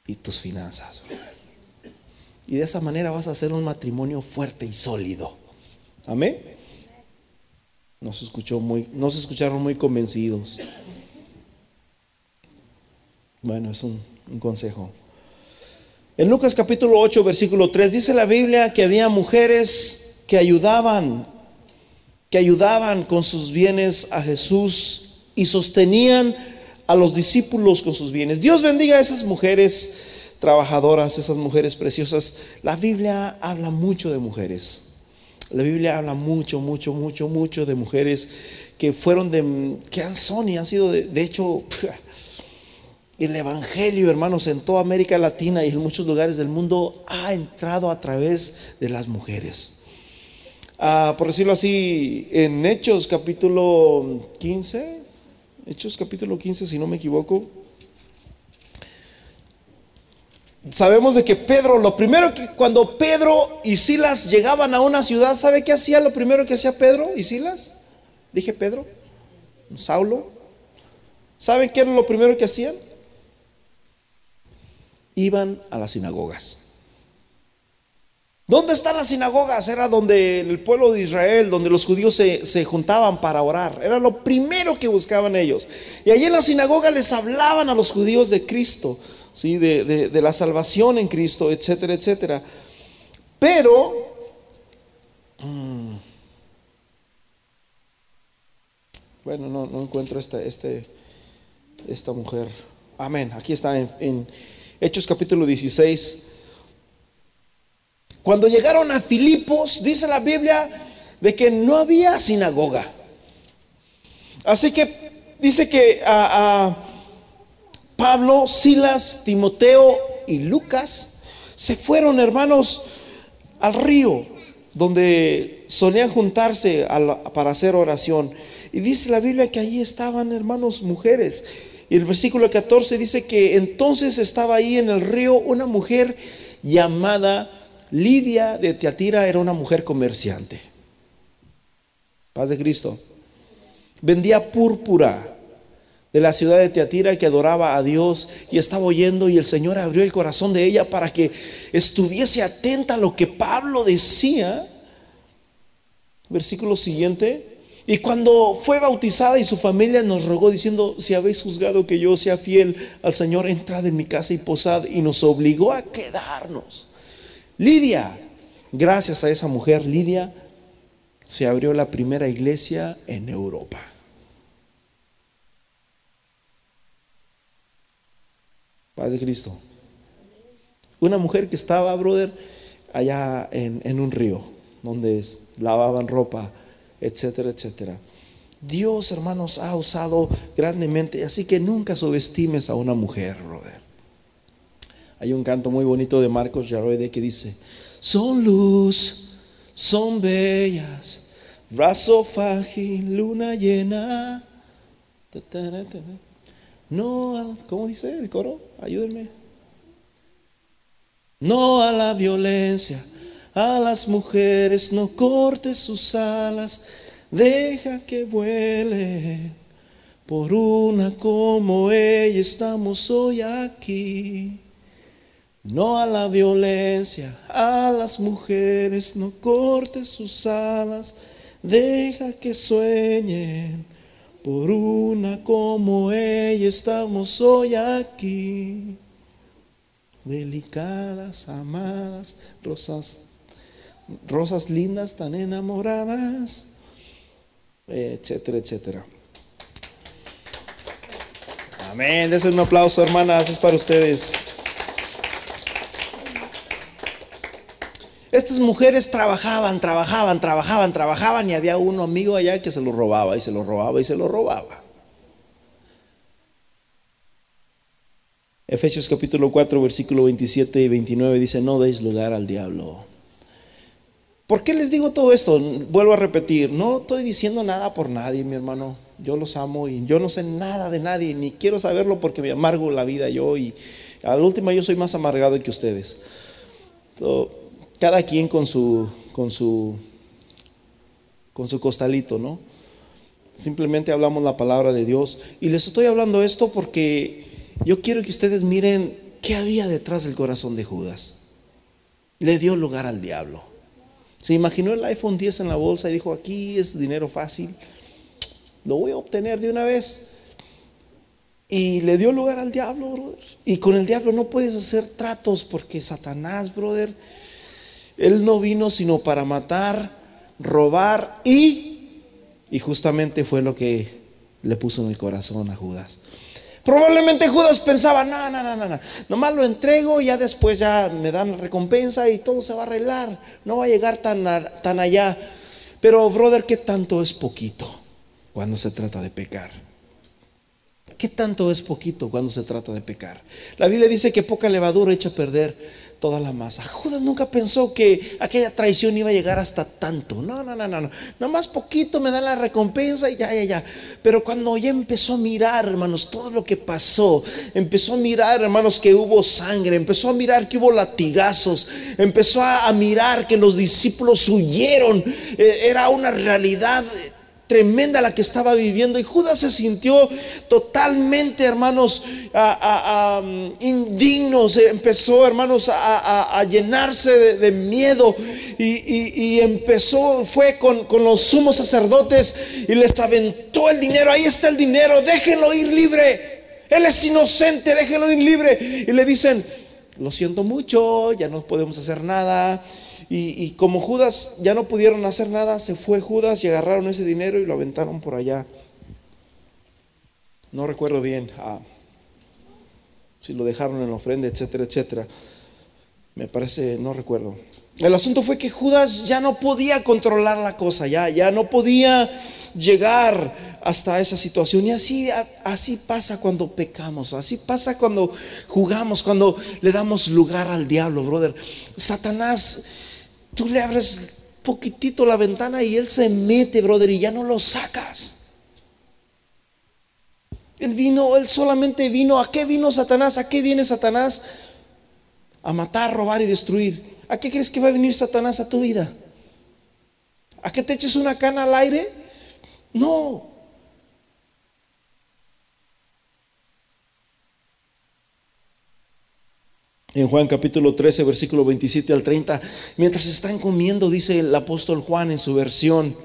S1: y tus finanzas. Y de esa manera vas a hacer un matrimonio fuerte y sólido. Amén. No se, escuchó muy, no se escucharon muy convencidos. Bueno, es un, consejo. En Lucas capítulo 8, versículo 3, dice la Biblia que había mujeres que ayudaban, que ayudaban con sus bienes a Jesús y sostenían a los discípulos con sus bienes. Dios bendiga a esas mujeres trabajadoras, esas mujeres preciosas. La Biblia habla mucho de mujeres. La Biblia habla mucho, mucho, mucho, mucho de mujeres que fueron de, que han son y han sido, de, de hecho, *laughs* el Evangelio, hermanos, en toda América Latina y en muchos lugares del mundo ha entrado a través de las mujeres. Ah, por decirlo así, en Hechos capítulo 15, Hechos capítulo 15, si no me equivoco, sabemos de que Pedro, lo primero que cuando Pedro y Silas llegaban a una ciudad, ¿sabe qué hacía? Lo primero que hacía Pedro y Silas, dije Pedro, Saulo, ¿saben qué era lo primero que hacían? Iban a las sinagogas. ¿Dónde están las sinagogas? Era donde el pueblo de Israel, donde los judíos se, juntaban para orar. Era lo primero que buscaban ellos. Y allí en la sinagoga les hablaban a los judíos de Cristo, ¿sí? de, la salvación en Cristo, etcétera, etcétera. Pero, mm, bueno, no, encuentro esta, este, esta mujer. Amén. Aquí está en Hechos capítulo 16 cuando llegaron a Filipos, dice la Biblia, de que no había sinagoga. Así que dice que a, Pablo, Silas, Timoteo y Lucas se fueron, hermanos, al río, donde solían juntarse para hacer oración. Y dice la Biblia que allí estaban, hermanos, mujeres. Y el versículo 14 dice que entonces estaba ahí en el río una mujer llamada Lidia de Teatira era una mujer comerciante. Paz de Cristo. Vendía púrpura de la ciudad de Teatira que adoraba a Dios y estaba oyendo y el Señor abrió el corazón de ella para que estuviese atenta a lo que Pablo decía. Versículo siguiente. Y cuando fue bautizada y su familia nos rogó diciendo, si habéis juzgado que yo sea fiel al Señor, entrad en mi casa y posad. Y nos obligó a quedarnos. Lidia, gracias a esa mujer, Lidia, se abrió la primera iglesia en Europa. Padre Cristo. Una mujer que estaba, brother, allá en, en un río, donde lavaban ropa, etcétera, etcétera. Dios, hermanos, ha usado grandemente, así que nunca subestimes a una mujer, brother. Hay un canto muy bonito de Marcos Yaroide que dice, son luz, son bellas, brazo frágil, luna llena. No, ¿cómo dice el coro? Ayúdenme. No a la violencia, a las mujeres no cortes sus alas, deja que vuelen. Por una como ella estamos hoy aquí. No a la violencia, a las mujeres, no cortes sus alas, deja que sueñen. Por una como ella estamos hoy aquí. Delicadas, amadas, rosas, rosas lindas, tan enamoradas, etcétera, etcétera. Amén. Desen un aplauso, hermanas, es para ustedes. Estas mujeres trabajaban, trabajaban, trabajaban, trabajaban y había uno amigo allá que se lo robaba y se lo robaba y se lo robaba. Efesios capítulo 4, versículo 27 y 29 dice, no deis lugar al diablo. ¿Por qué les digo todo esto? Vuelvo a repetir, no estoy diciendo nada por nadie, mi hermano. Yo los amo y yo no sé nada de nadie, ni quiero saberlo porque me amargo la vida yo y al último yo soy más amargado que ustedes cada quien con su, con su, con su costalito, ¿no? Simplemente hablamos la palabra de Dios. Y les estoy hablando esto porque yo quiero que ustedes miren qué había detrás del corazón de Judas. Le dio lugar al diablo. Se imaginó el iPhone 10 en la bolsa y dijo, aquí es dinero fácil, lo voy a obtener de una vez. Y le dio lugar al diablo, brother. Y con el diablo no puedes hacer tratos porque Satanás, brother, él no vino sino para matar, robar y, y justamente fue lo que le puso en el corazón a Judas. Probablemente Judas pensaba, no, no, no, no, no, nomás lo entrego y ya después ya me dan recompensa y todo se va a arreglar, no va a llegar tan, tan allá. Pero, brother, ¿qué tanto es poquito cuando se trata de pecar? ¿Qué tanto es poquito cuando se trata de pecar? La Biblia dice que poca levadura echa a perder toda la masa. Judas nunca pensó que aquella traición iba a llegar hasta tanto. No, no, no, no, no. Nomás poquito me dan la recompensa y ya, ya, ya. Pero cuando ya empezó a mirar, hermanos, todo lo que pasó, empezó a mirar, hermanos, que hubo sangre, empezó a mirar que hubo latigazos, empezó a, mirar que los discípulos huyeron. Eh, era una realidad tremenda la que estaba viviendo. Y Judas se sintió totalmente, hermanos, indigno. Se empezó, hermanos, a, llenarse de, miedo. Y, empezó, fue con, con los sumos sacerdotes y les aventó el dinero. Ahí está el dinero, déjenlo ir libre. Él es inocente, déjenlo ir libre. Y le dicen, lo siento mucho, ya no podemos hacer nada. Y, como Judas ya no pudieron hacer nada, se fue Judas y agarraron ese dinero y lo aventaron por allá. No recuerdo bien ah, si lo dejaron en la ofrenda, etcétera, etcétera. Me parece, no recuerdo. El asunto fue que Judas ya no podía controlar la cosa, ya, ya no podía llegar hasta esa situación. Y así, así pasa cuando pecamos, así pasa cuando jugamos, cuando le damos lugar al diablo, brother. Satanás Tú le abres poquitito la ventana y él se mete, brother, y ya no lo sacas. Él vino, él solamente vino. ¿A qué vino Satanás? ¿A qué viene Satanás? A matar, robar y destruir. ¿A qué crees que va a venir Satanás a tu vida? ¿A que te eches una cana al aire? No. En Juan capítulo 13, versículo 27 al 30, mientras están comiendo, dice el apóstol Juan en su versión,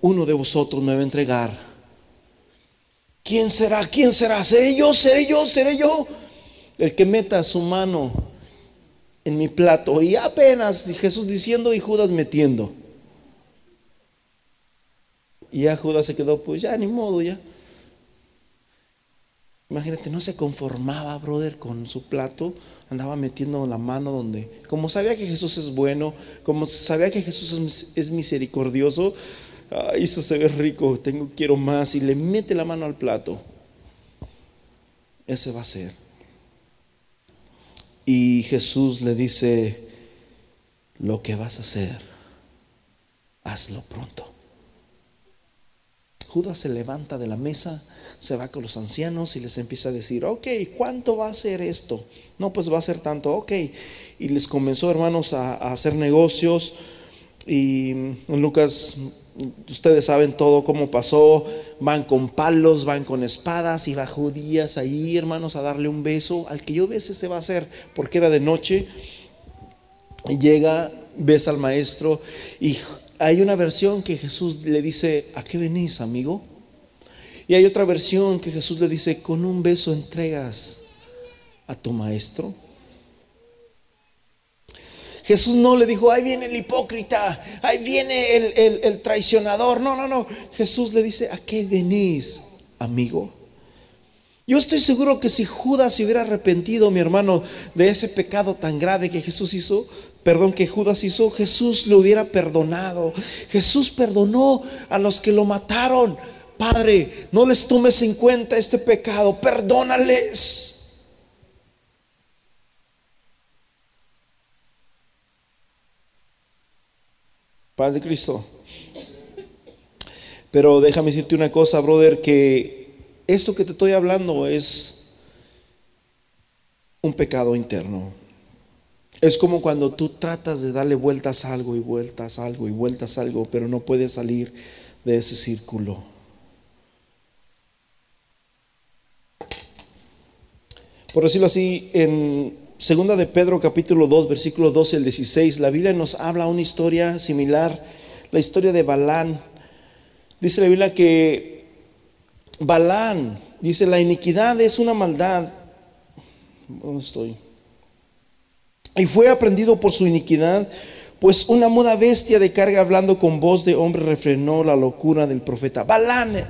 S1: uno de vosotros me va a entregar. ¿Quién será? ¿Quién será? ¿Seré yo? ¿Seré yo? ¿Seré yo? El que meta su mano en mi plato. Y apenas Jesús diciendo y Judas metiendo. Y ya Judas se quedó, pues ya, ni modo, ya. Imagínate, no se conformaba, brother, con su plato, andaba metiendo la mano donde, como sabía que Jesús es bueno, como sabía que Jesús es, misericordioso, ay, eso se ve rico, tengo, quiero más, y le mete la mano al plato. Ese va a ser. Y Jesús le dice, lo que vas a hacer, hazlo pronto. Judas se levanta de la mesa, se va con los ancianos y les empieza a decir, ok, ¿cuánto va a ser esto? No, pues va a ser tanto, ok. Y les comenzó, hermanos, a, hacer negocios. Y en Lucas, ustedes saben todo cómo pasó. Van con palos, van con espadas y va judías ahí, hermanos, a darle un beso. Al que yo bese se va a hacer, porque era de noche. Llega, besa al maestro y hay una versión que Jesús le dice, ¿a qué venís, amigo? Y hay otra versión que Jesús le dice, con un beso entregas a tu maestro. Jesús no le dijo, ahí viene el hipócrita, ahí viene el, el, traicionador. No, no, no. Jesús le dice, ¿a qué venís, amigo? Yo estoy seguro que si Judas se hubiera arrepentido, mi hermano, de ese pecado tan grave que Jesús hizo, perdón que Judas hizo, Jesús lo hubiera perdonado. Jesús perdonó a los que lo mataron. Padre, no les tomes en cuenta este pecado, perdónales. Padre Cristo. Pero déjame decirte una cosa, brother, que esto que te estoy hablando es un pecado interno. Es como cuando tú tratas de darle vueltas a algo y vueltas a algo y vueltas a algo, pero no puedes salir de ese círculo. Por decirlo así, en segunda de Pedro capítulo 2, versículo 12 al 16, la Biblia nos habla una historia similar, la historia de Balán. Dice la Biblia que Balán, dice, la iniquidad es una maldad. ¿Dónde estoy? y fue aprendido por su iniquidad, pues una muda bestia de carga hablando con voz de hombre refrenó la locura del profeta. Balán,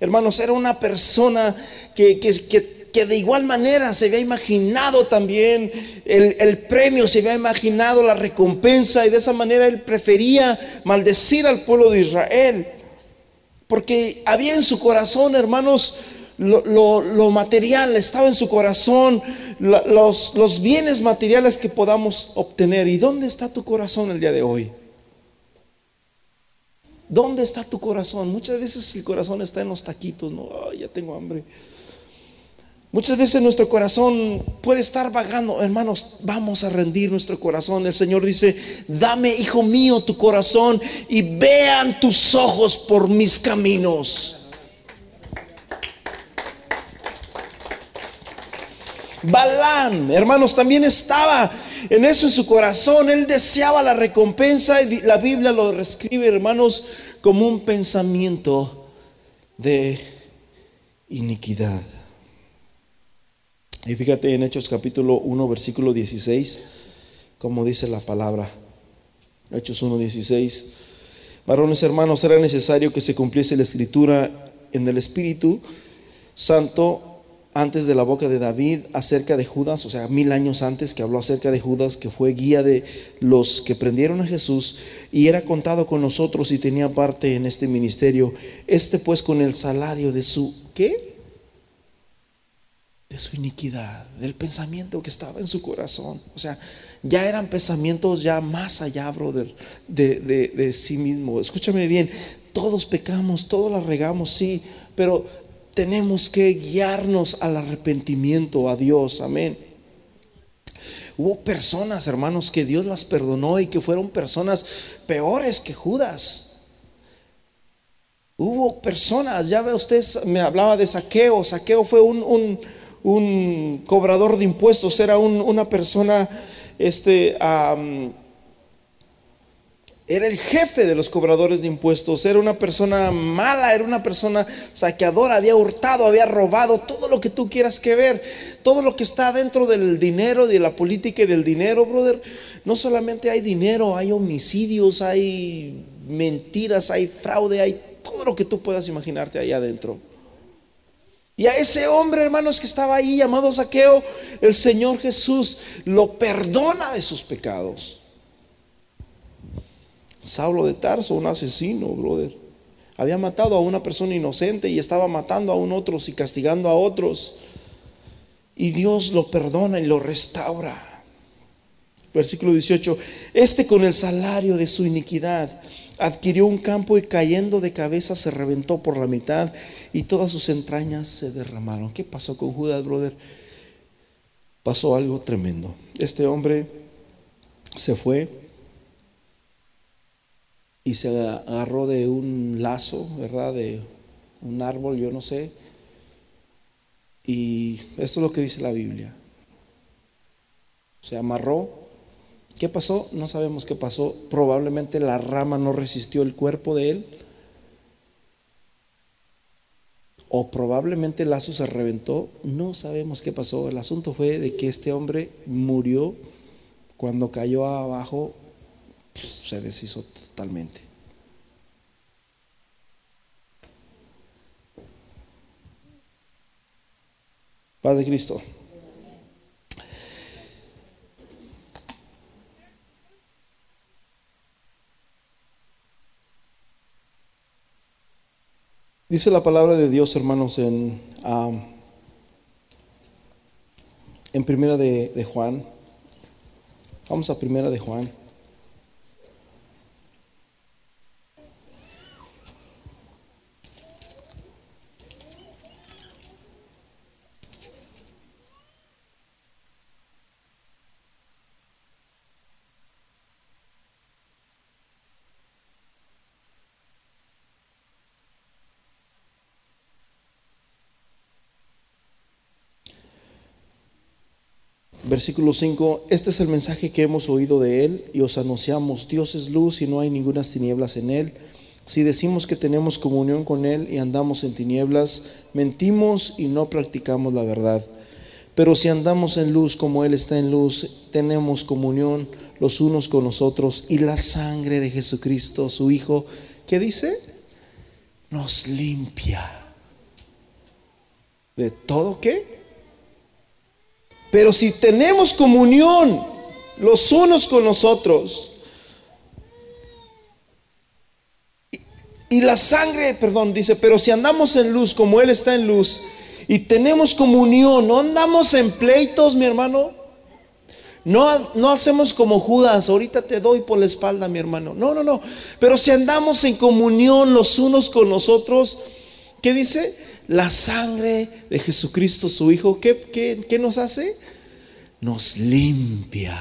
S1: Hermanos, era una persona que, que, de igual manera se había imaginado también el, el, premio, se había imaginado la recompensa y de esa manera él prefería maldecir al pueblo de Israel. Porque había en su corazón, hermanos, lo, material, estaba en su corazón, los, los bienes materiales que podamos obtener. ¿Y dónde está tu corazón el día de hoy? ¿Dónde está tu corazón? Muchas veces el corazón está en los taquitos, no, ya tengo hambre. Muchas veces nuestro corazón puede estar vagando, hermanos, vamos a rendir nuestro corazón. El Señor dice, dame, hijo mío, tu corazón y vean tus ojos por mis caminos. Balán, hermanos, también estaba en eso en su corazón. Él deseaba la recompensa y la Biblia lo describe, hermanos, como un pensamiento de iniquidad. Y fíjate en Hechos capítulo 1, versículo 16, como dice la palabra. Hechos 1, 16. Varones hermanos, era necesario que se cumpliese la escritura en el Espíritu Santo antes de la boca de David acerca de Judas, o sea, mil años antes que habló acerca de Judas, que fue guía de los que prendieron a Jesús y era contado con nosotros y tenía parte en este ministerio. Este pues con el salario de su, ¿qué? De su iniquidad, del pensamiento que estaba en su corazón. O sea, ya eran pensamientos ya más allá, brother, de, de, de sí mismo. Escúchame bien, todos pecamos, todos la regamos, sí, pero tenemos que guiarnos al arrepentimiento, a Dios, amén. Hubo personas, hermanos, que Dios las perdonó y que fueron personas peores que Judas. Hubo personas, ya ve usted, me hablaba de saqueo. Saqueo fue un, cobrador de impuestos, era una persona, este, era el jefe de los cobradores de impuestos, era una persona mala, era una persona saqueadora, había hurtado, había robado, todo lo que tú quieras que ver, todo lo que está dentro del dinero, de la política y del dinero, brother. No solamente hay dinero, hay homicidios, hay mentiras, hay fraude, hay todo lo que tú puedas imaginarte ahí adentro. Y a ese hombre, hermanos, que estaba ahí llamado saqueo, el Señor Jesús lo perdona de sus pecados. Saulo de Tarso, un asesino, brother. Había matado a una persona inocente y estaba matando a un otros y castigando a otros. Y Dios lo perdona y lo restaura. Versículo 18. Este con el salario de su iniquidad adquirió un campo y cayendo de cabeza se reventó por la mitad y todas sus entrañas se derramaron. ¿Qué pasó con Judas, brother? Pasó algo tremendo. Este hombre se fue y se agarró de un lazo, ¿verdad? De un árbol, yo no sé. Y esto es lo que dice la Biblia. Se amarró. ¿Qué pasó? No sabemos qué pasó. Probablemente la rama no resistió el cuerpo de él. O probablemente el lazo se reventó. No sabemos qué pasó. El asunto fue de que este hombre murió cuando cayó abajo se deshizo totalmente. Padre Cristo. Dice la palabra de Dios, hermanos, en, en primera de Juan. Vamos a primera de Juan. Versículo 5, este es el mensaje que hemos oído de Él y os anunciamos, Dios es luz y no hay ninguna tinieblas en Él. Si decimos que tenemos comunión con Él y andamos en tinieblas, mentimos y no practicamos la verdad. Pero si andamos en luz como Él está en luz, tenemos comunión los unos con los otros y la sangre de Jesucristo, su Hijo, ¿qué dice? Nos limpia ¿De todo qué? Pero si tenemos comunión los unos con los otros, y la sangre, perdón, dice, pero si andamos en luz como Él está en luz, y tenemos comunión, no andamos en pleitos, mi hermano. No, no hacemos como Judas, ahorita te doy por la espalda, mi hermano. No, no, no. Pero si andamos en comunión los unos con los otros, ¿qué dice? La sangre de Jesucristo, su Hijo, ¿qué, qué, qué nos hace? Nos limpia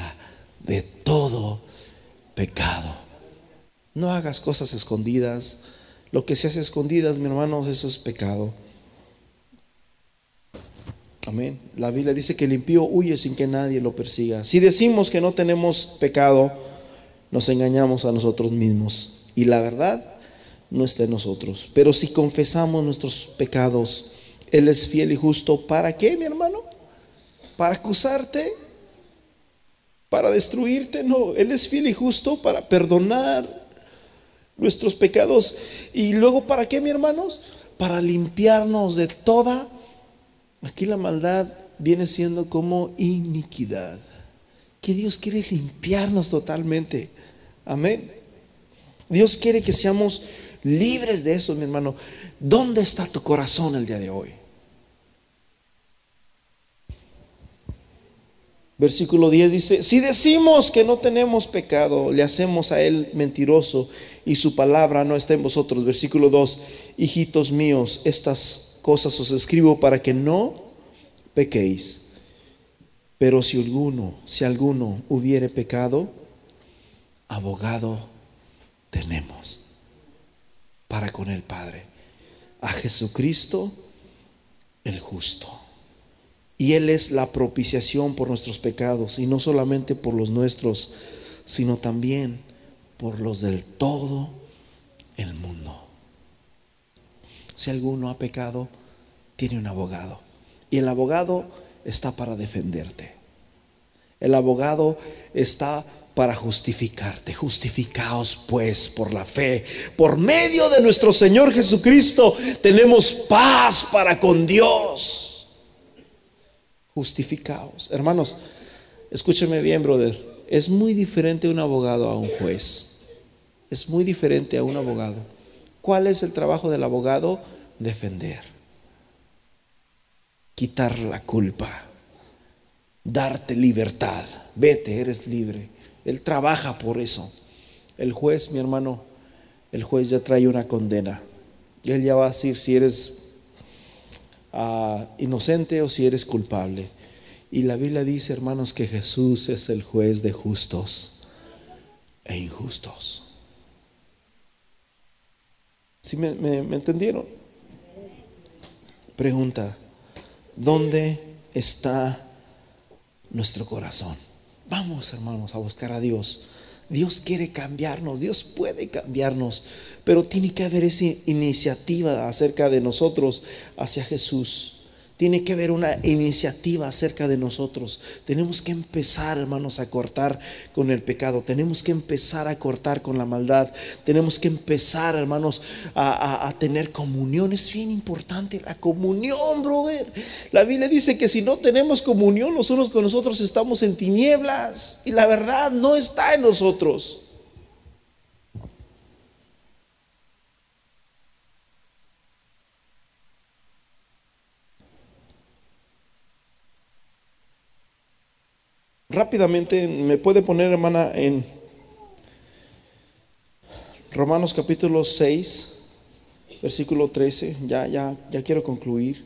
S1: de todo pecado. No hagas cosas escondidas. Lo que se hace escondidas, mi hermano, eso es pecado. Amén. La Biblia dice que el impío huye sin que nadie lo persiga. Si decimos que no tenemos pecado, nos engañamos a nosotros mismos. Y la verdad no está en nosotros. Pero si confesamos nuestros pecados, Él es fiel y justo. ¿Para qué, mi hermano? ¿Para acusarte? ¿Para destruirte? No, Él es fiel y justo para perdonar nuestros pecados. ¿Y luego para qué, mi hermanos? Para limpiarnos de toda Aquí la maldad viene siendo como iniquidad. Que Dios quiere limpiarnos totalmente. Amén. Dios quiere que seamos libres de eso, mi hermano. ¿Dónde está tu corazón el día de hoy? Versículo 10 dice, si decimos que no tenemos pecado, le hacemos a él mentiroso y su palabra no está en vosotros. Versículo 2, hijitos míos, estas cosas os escribo para que no pequéis. Pero si alguno, si alguno hubiere pecado, abogado tenemos para con el Padre, a Jesucristo el justo. Y Él es la propiciación por nuestros pecados, y no solamente por los nuestros, sino también por los del todo el mundo. Si alguno ha pecado, tiene un abogado. Y el abogado está para defenderte. El abogado está para justificarte. Justificaos pues por la fe. Por medio de nuestro Señor Jesucristo tenemos paz para con Dios. Justificaos. Hermanos, escúcheme bien, brother. Es muy diferente un abogado a un juez. Es muy diferente a un abogado. ¿Cuál es el trabajo del abogado? Defender. Quitar la culpa. Darte libertad. Vete, eres libre. Él trabaja por eso. El juez, mi hermano, el juez ya trae una condena. Él ya va a decir si eres ah, inocente o si eres culpable. Y la Biblia dice, hermanos, que Jesús es el juez de justos e injustos. ¿Sí me entendieron? Pregunta, ¿dónde está nuestro corazón? Vamos, hermanos, a buscar a Dios. Dios quiere cambiarnos, Dios puede cambiarnos, pero tiene que haber esa iniciativa acerca de nosotros hacia Jesús. Tiene que haber una iniciativa acerca de nosotros. Tenemos que empezar, hermanos, a cortar con el pecado. Tenemos que empezar a cortar con la maldad. Tenemos que empezar, hermanos, a, tener comunión. Es bien importante la comunión, brother. La Biblia dice que si no tenemos comunión los unos con nosotros estamos en tinieblas. Y la verdad no está en nosotros. Rápidamente, me puede poner, hermana, en Romanos capítulo 6, versículo 13. Ya, ya, ya quiero concluir.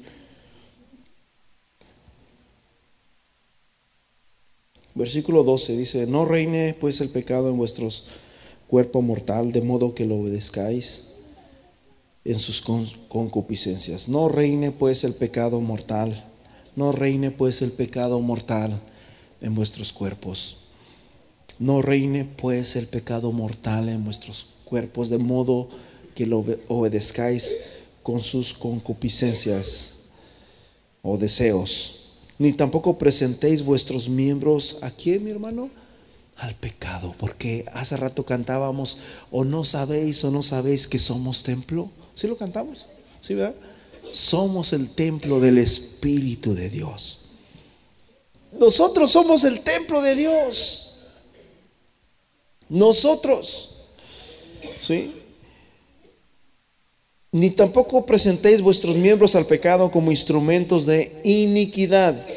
S1: Versículo 12 dice, no reine pues el pecado en vuestros cuerpo mortal, de modo que lo obedezcáis en sus concupiscencias. No reine pues el pecado mortal, no reine pues el pecado mortal en vuestros cuerpos. No reine pues el pecado mortal en vuestros cuerpos, de modo que lo obedezcáis con sus concupiscencias o deseos. Ni tampoco presentéis vuestros miembros a quién, mi hermano? Al pecado, porque hace rato cantábamos, o no sabéis o no sabéis que somos templo. ¿Sí lo cantamos? ¿Sí, verdad? Somos el templo del Espíritu de Dios. Nosotros somos el templo de Dios. Nosotros. ¿Sí? Ni tampoco presentéis vuestros miembros al pecado como instrumentos de iniquidad,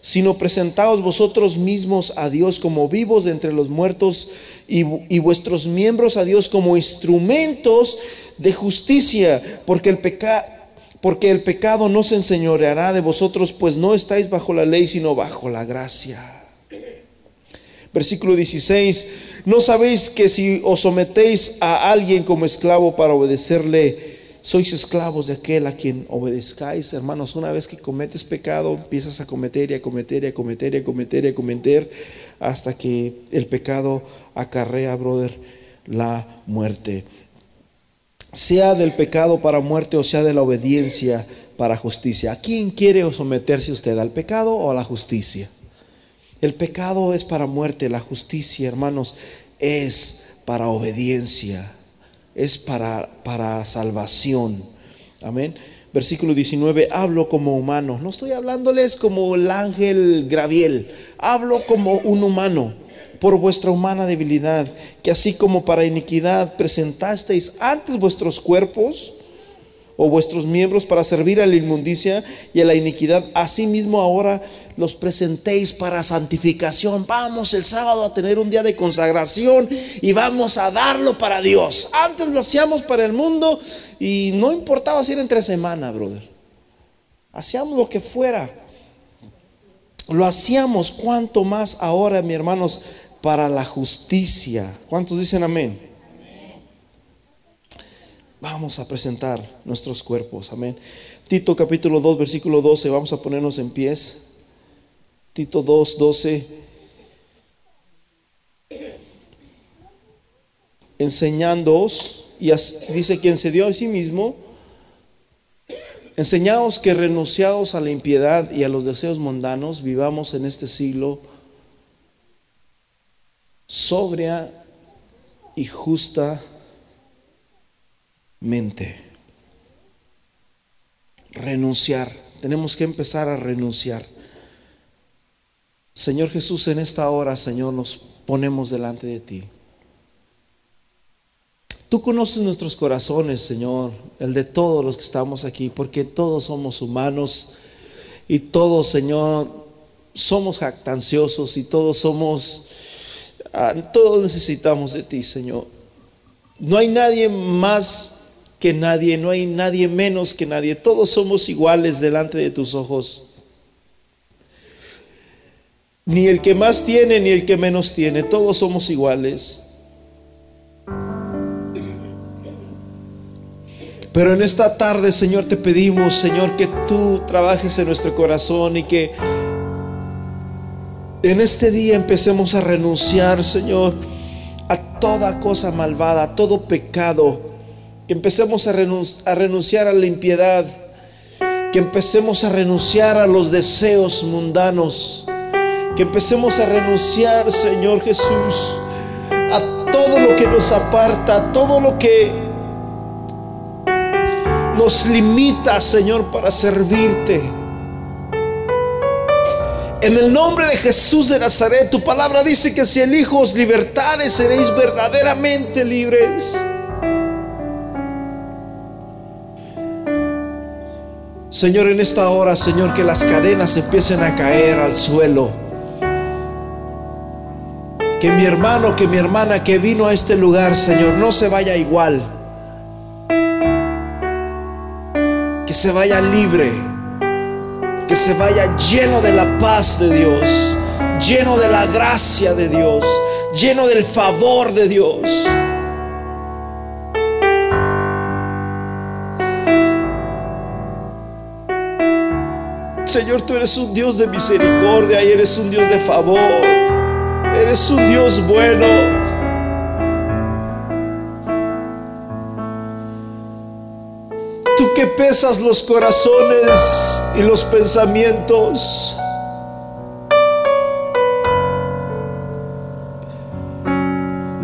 S1: sino presentaos vosotros mismos a Dios como vivos de entre los muertos y, y vuestros miembros a Dios como instrumentos de justicia, porque el pecado porque el pecado no se enseñoreará de vosotros, pues no estáis bajo la ley, sino bajo la gracia. Versículo 16, ¿no sabéis que si os sometéis a alguien como esclavo para obedecerle, sois esclavos de aquel a quien obedezcáis? Hermanos, una vez que cometes pecado, empiezas a cometer y a cometer y a cometer y a cometer y a cometer, hasta que el pecado acarrea, brother, la muerte sea del pecado para muerte o sea de la obediencia para justicia. ¿A quién quiere someterse usted? ¿Al pecado o a la justicia? El pecado es para muerte, la justicia, hermanos, es para obediencia, es para, para salvación. Amén. Versículo 19, hablo como humano. No estoy hablándoles como el ángel Graviel, hablo como un humano por vuestra humana debilidad, que así como para iniquidad presentasteis antes vuestros cuerpos o vuestros miembros para servir a la inmundicia y a la iniquidad, asimismo ahora los presentéis para santificación. Vamos el sábado a tener un día de consagración y vamos a darlo para Dios. Antes lo hacíamos para el mundo y no importaba si era entre semana, brother. Hacíamos lo que fuera. Lo hacíamos cuanto más ahora, mi hermanos, para la justicia. ¿Cuántos dicen amén? Vamos a presentar nuestros cuerpos, amén. Tito capítulo 2, versículo 12, vamos a ponernos en pies. Tito 2, 12. Enseñándoos, y dice quien se dio a sí mismo, enseñaos que renunciados a la impiedad y a los deseos mundanos, vivamos en este siglo sobria y justa mente. Renunciar. Tenemos que empezar a renunciar. Señor Jesús, en esta hora, Señor, nos ponemos delante de ti. Tú conoces nuestros corazones, Señor, el de todos los que estamos aquí, porque todos somos humanos y todos, Señor, somos jactanciosos y todos somos Todos necesitamos de ti, Señor. No hay nadie más que nadie, no hay nadie menos que nadie. Todos somos iguales delante de tus ojos. Ni el que más tiene, ni el que menos tiene. Todos somos iguales. Pero en esta tarde, Señor, te pedimos, Señor, que tú trabajes en nuestro corazón y que en este día empecemos a renunciar, Señor, a toda cosa malvada, a todo pecado. Que empecemos a, renunciar a la impiedad. Que empecemos a renunciar a los deseos mundanos. Que empecemos a renunciar, Señor Jesús, a todo lo que nos aparta, a todo lo que nos limita, Señor, para servirte. En el nombre de Jesús de Nazaret, tu palabra dice que si el Hijo os libertare, seréis verdaderamente libres. Señor, en esta hora, Señor, que las cadenas empiecen a caer al suelo. Que mi hermano, que mi hermana que vino a este lugar, Señor, no se vaya igual. Que se vaya libre que se vaya lleno de la paz de Dios, lleno de la gracia de Dios, lleno del favor de Dios. Señor, tú eres un Dios de misericordia y eres un Dios de favor. Eres un Dios bueno. Que pesas los corazones y los pensamientos.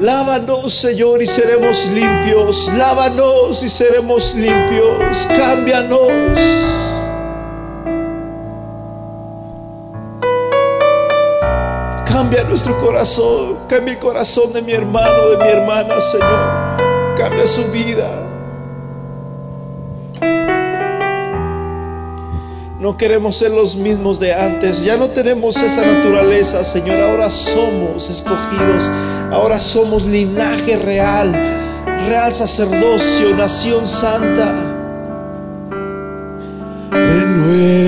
S1: Lávanos, Señor, y seremos limpios. Lávanos y seremos limpios. Cámbianos. Cambia nuestro corazón. Cambia el corazón de mi hermano, de mi hermana, Señor. Cambia su vida. No queremos ser los mismos de antes. Ya no tenemos esa naturaleza, Señor. Ahora somos escogidos. Ahora somos linaje real. Real sacerdocio, nación santa. Renueva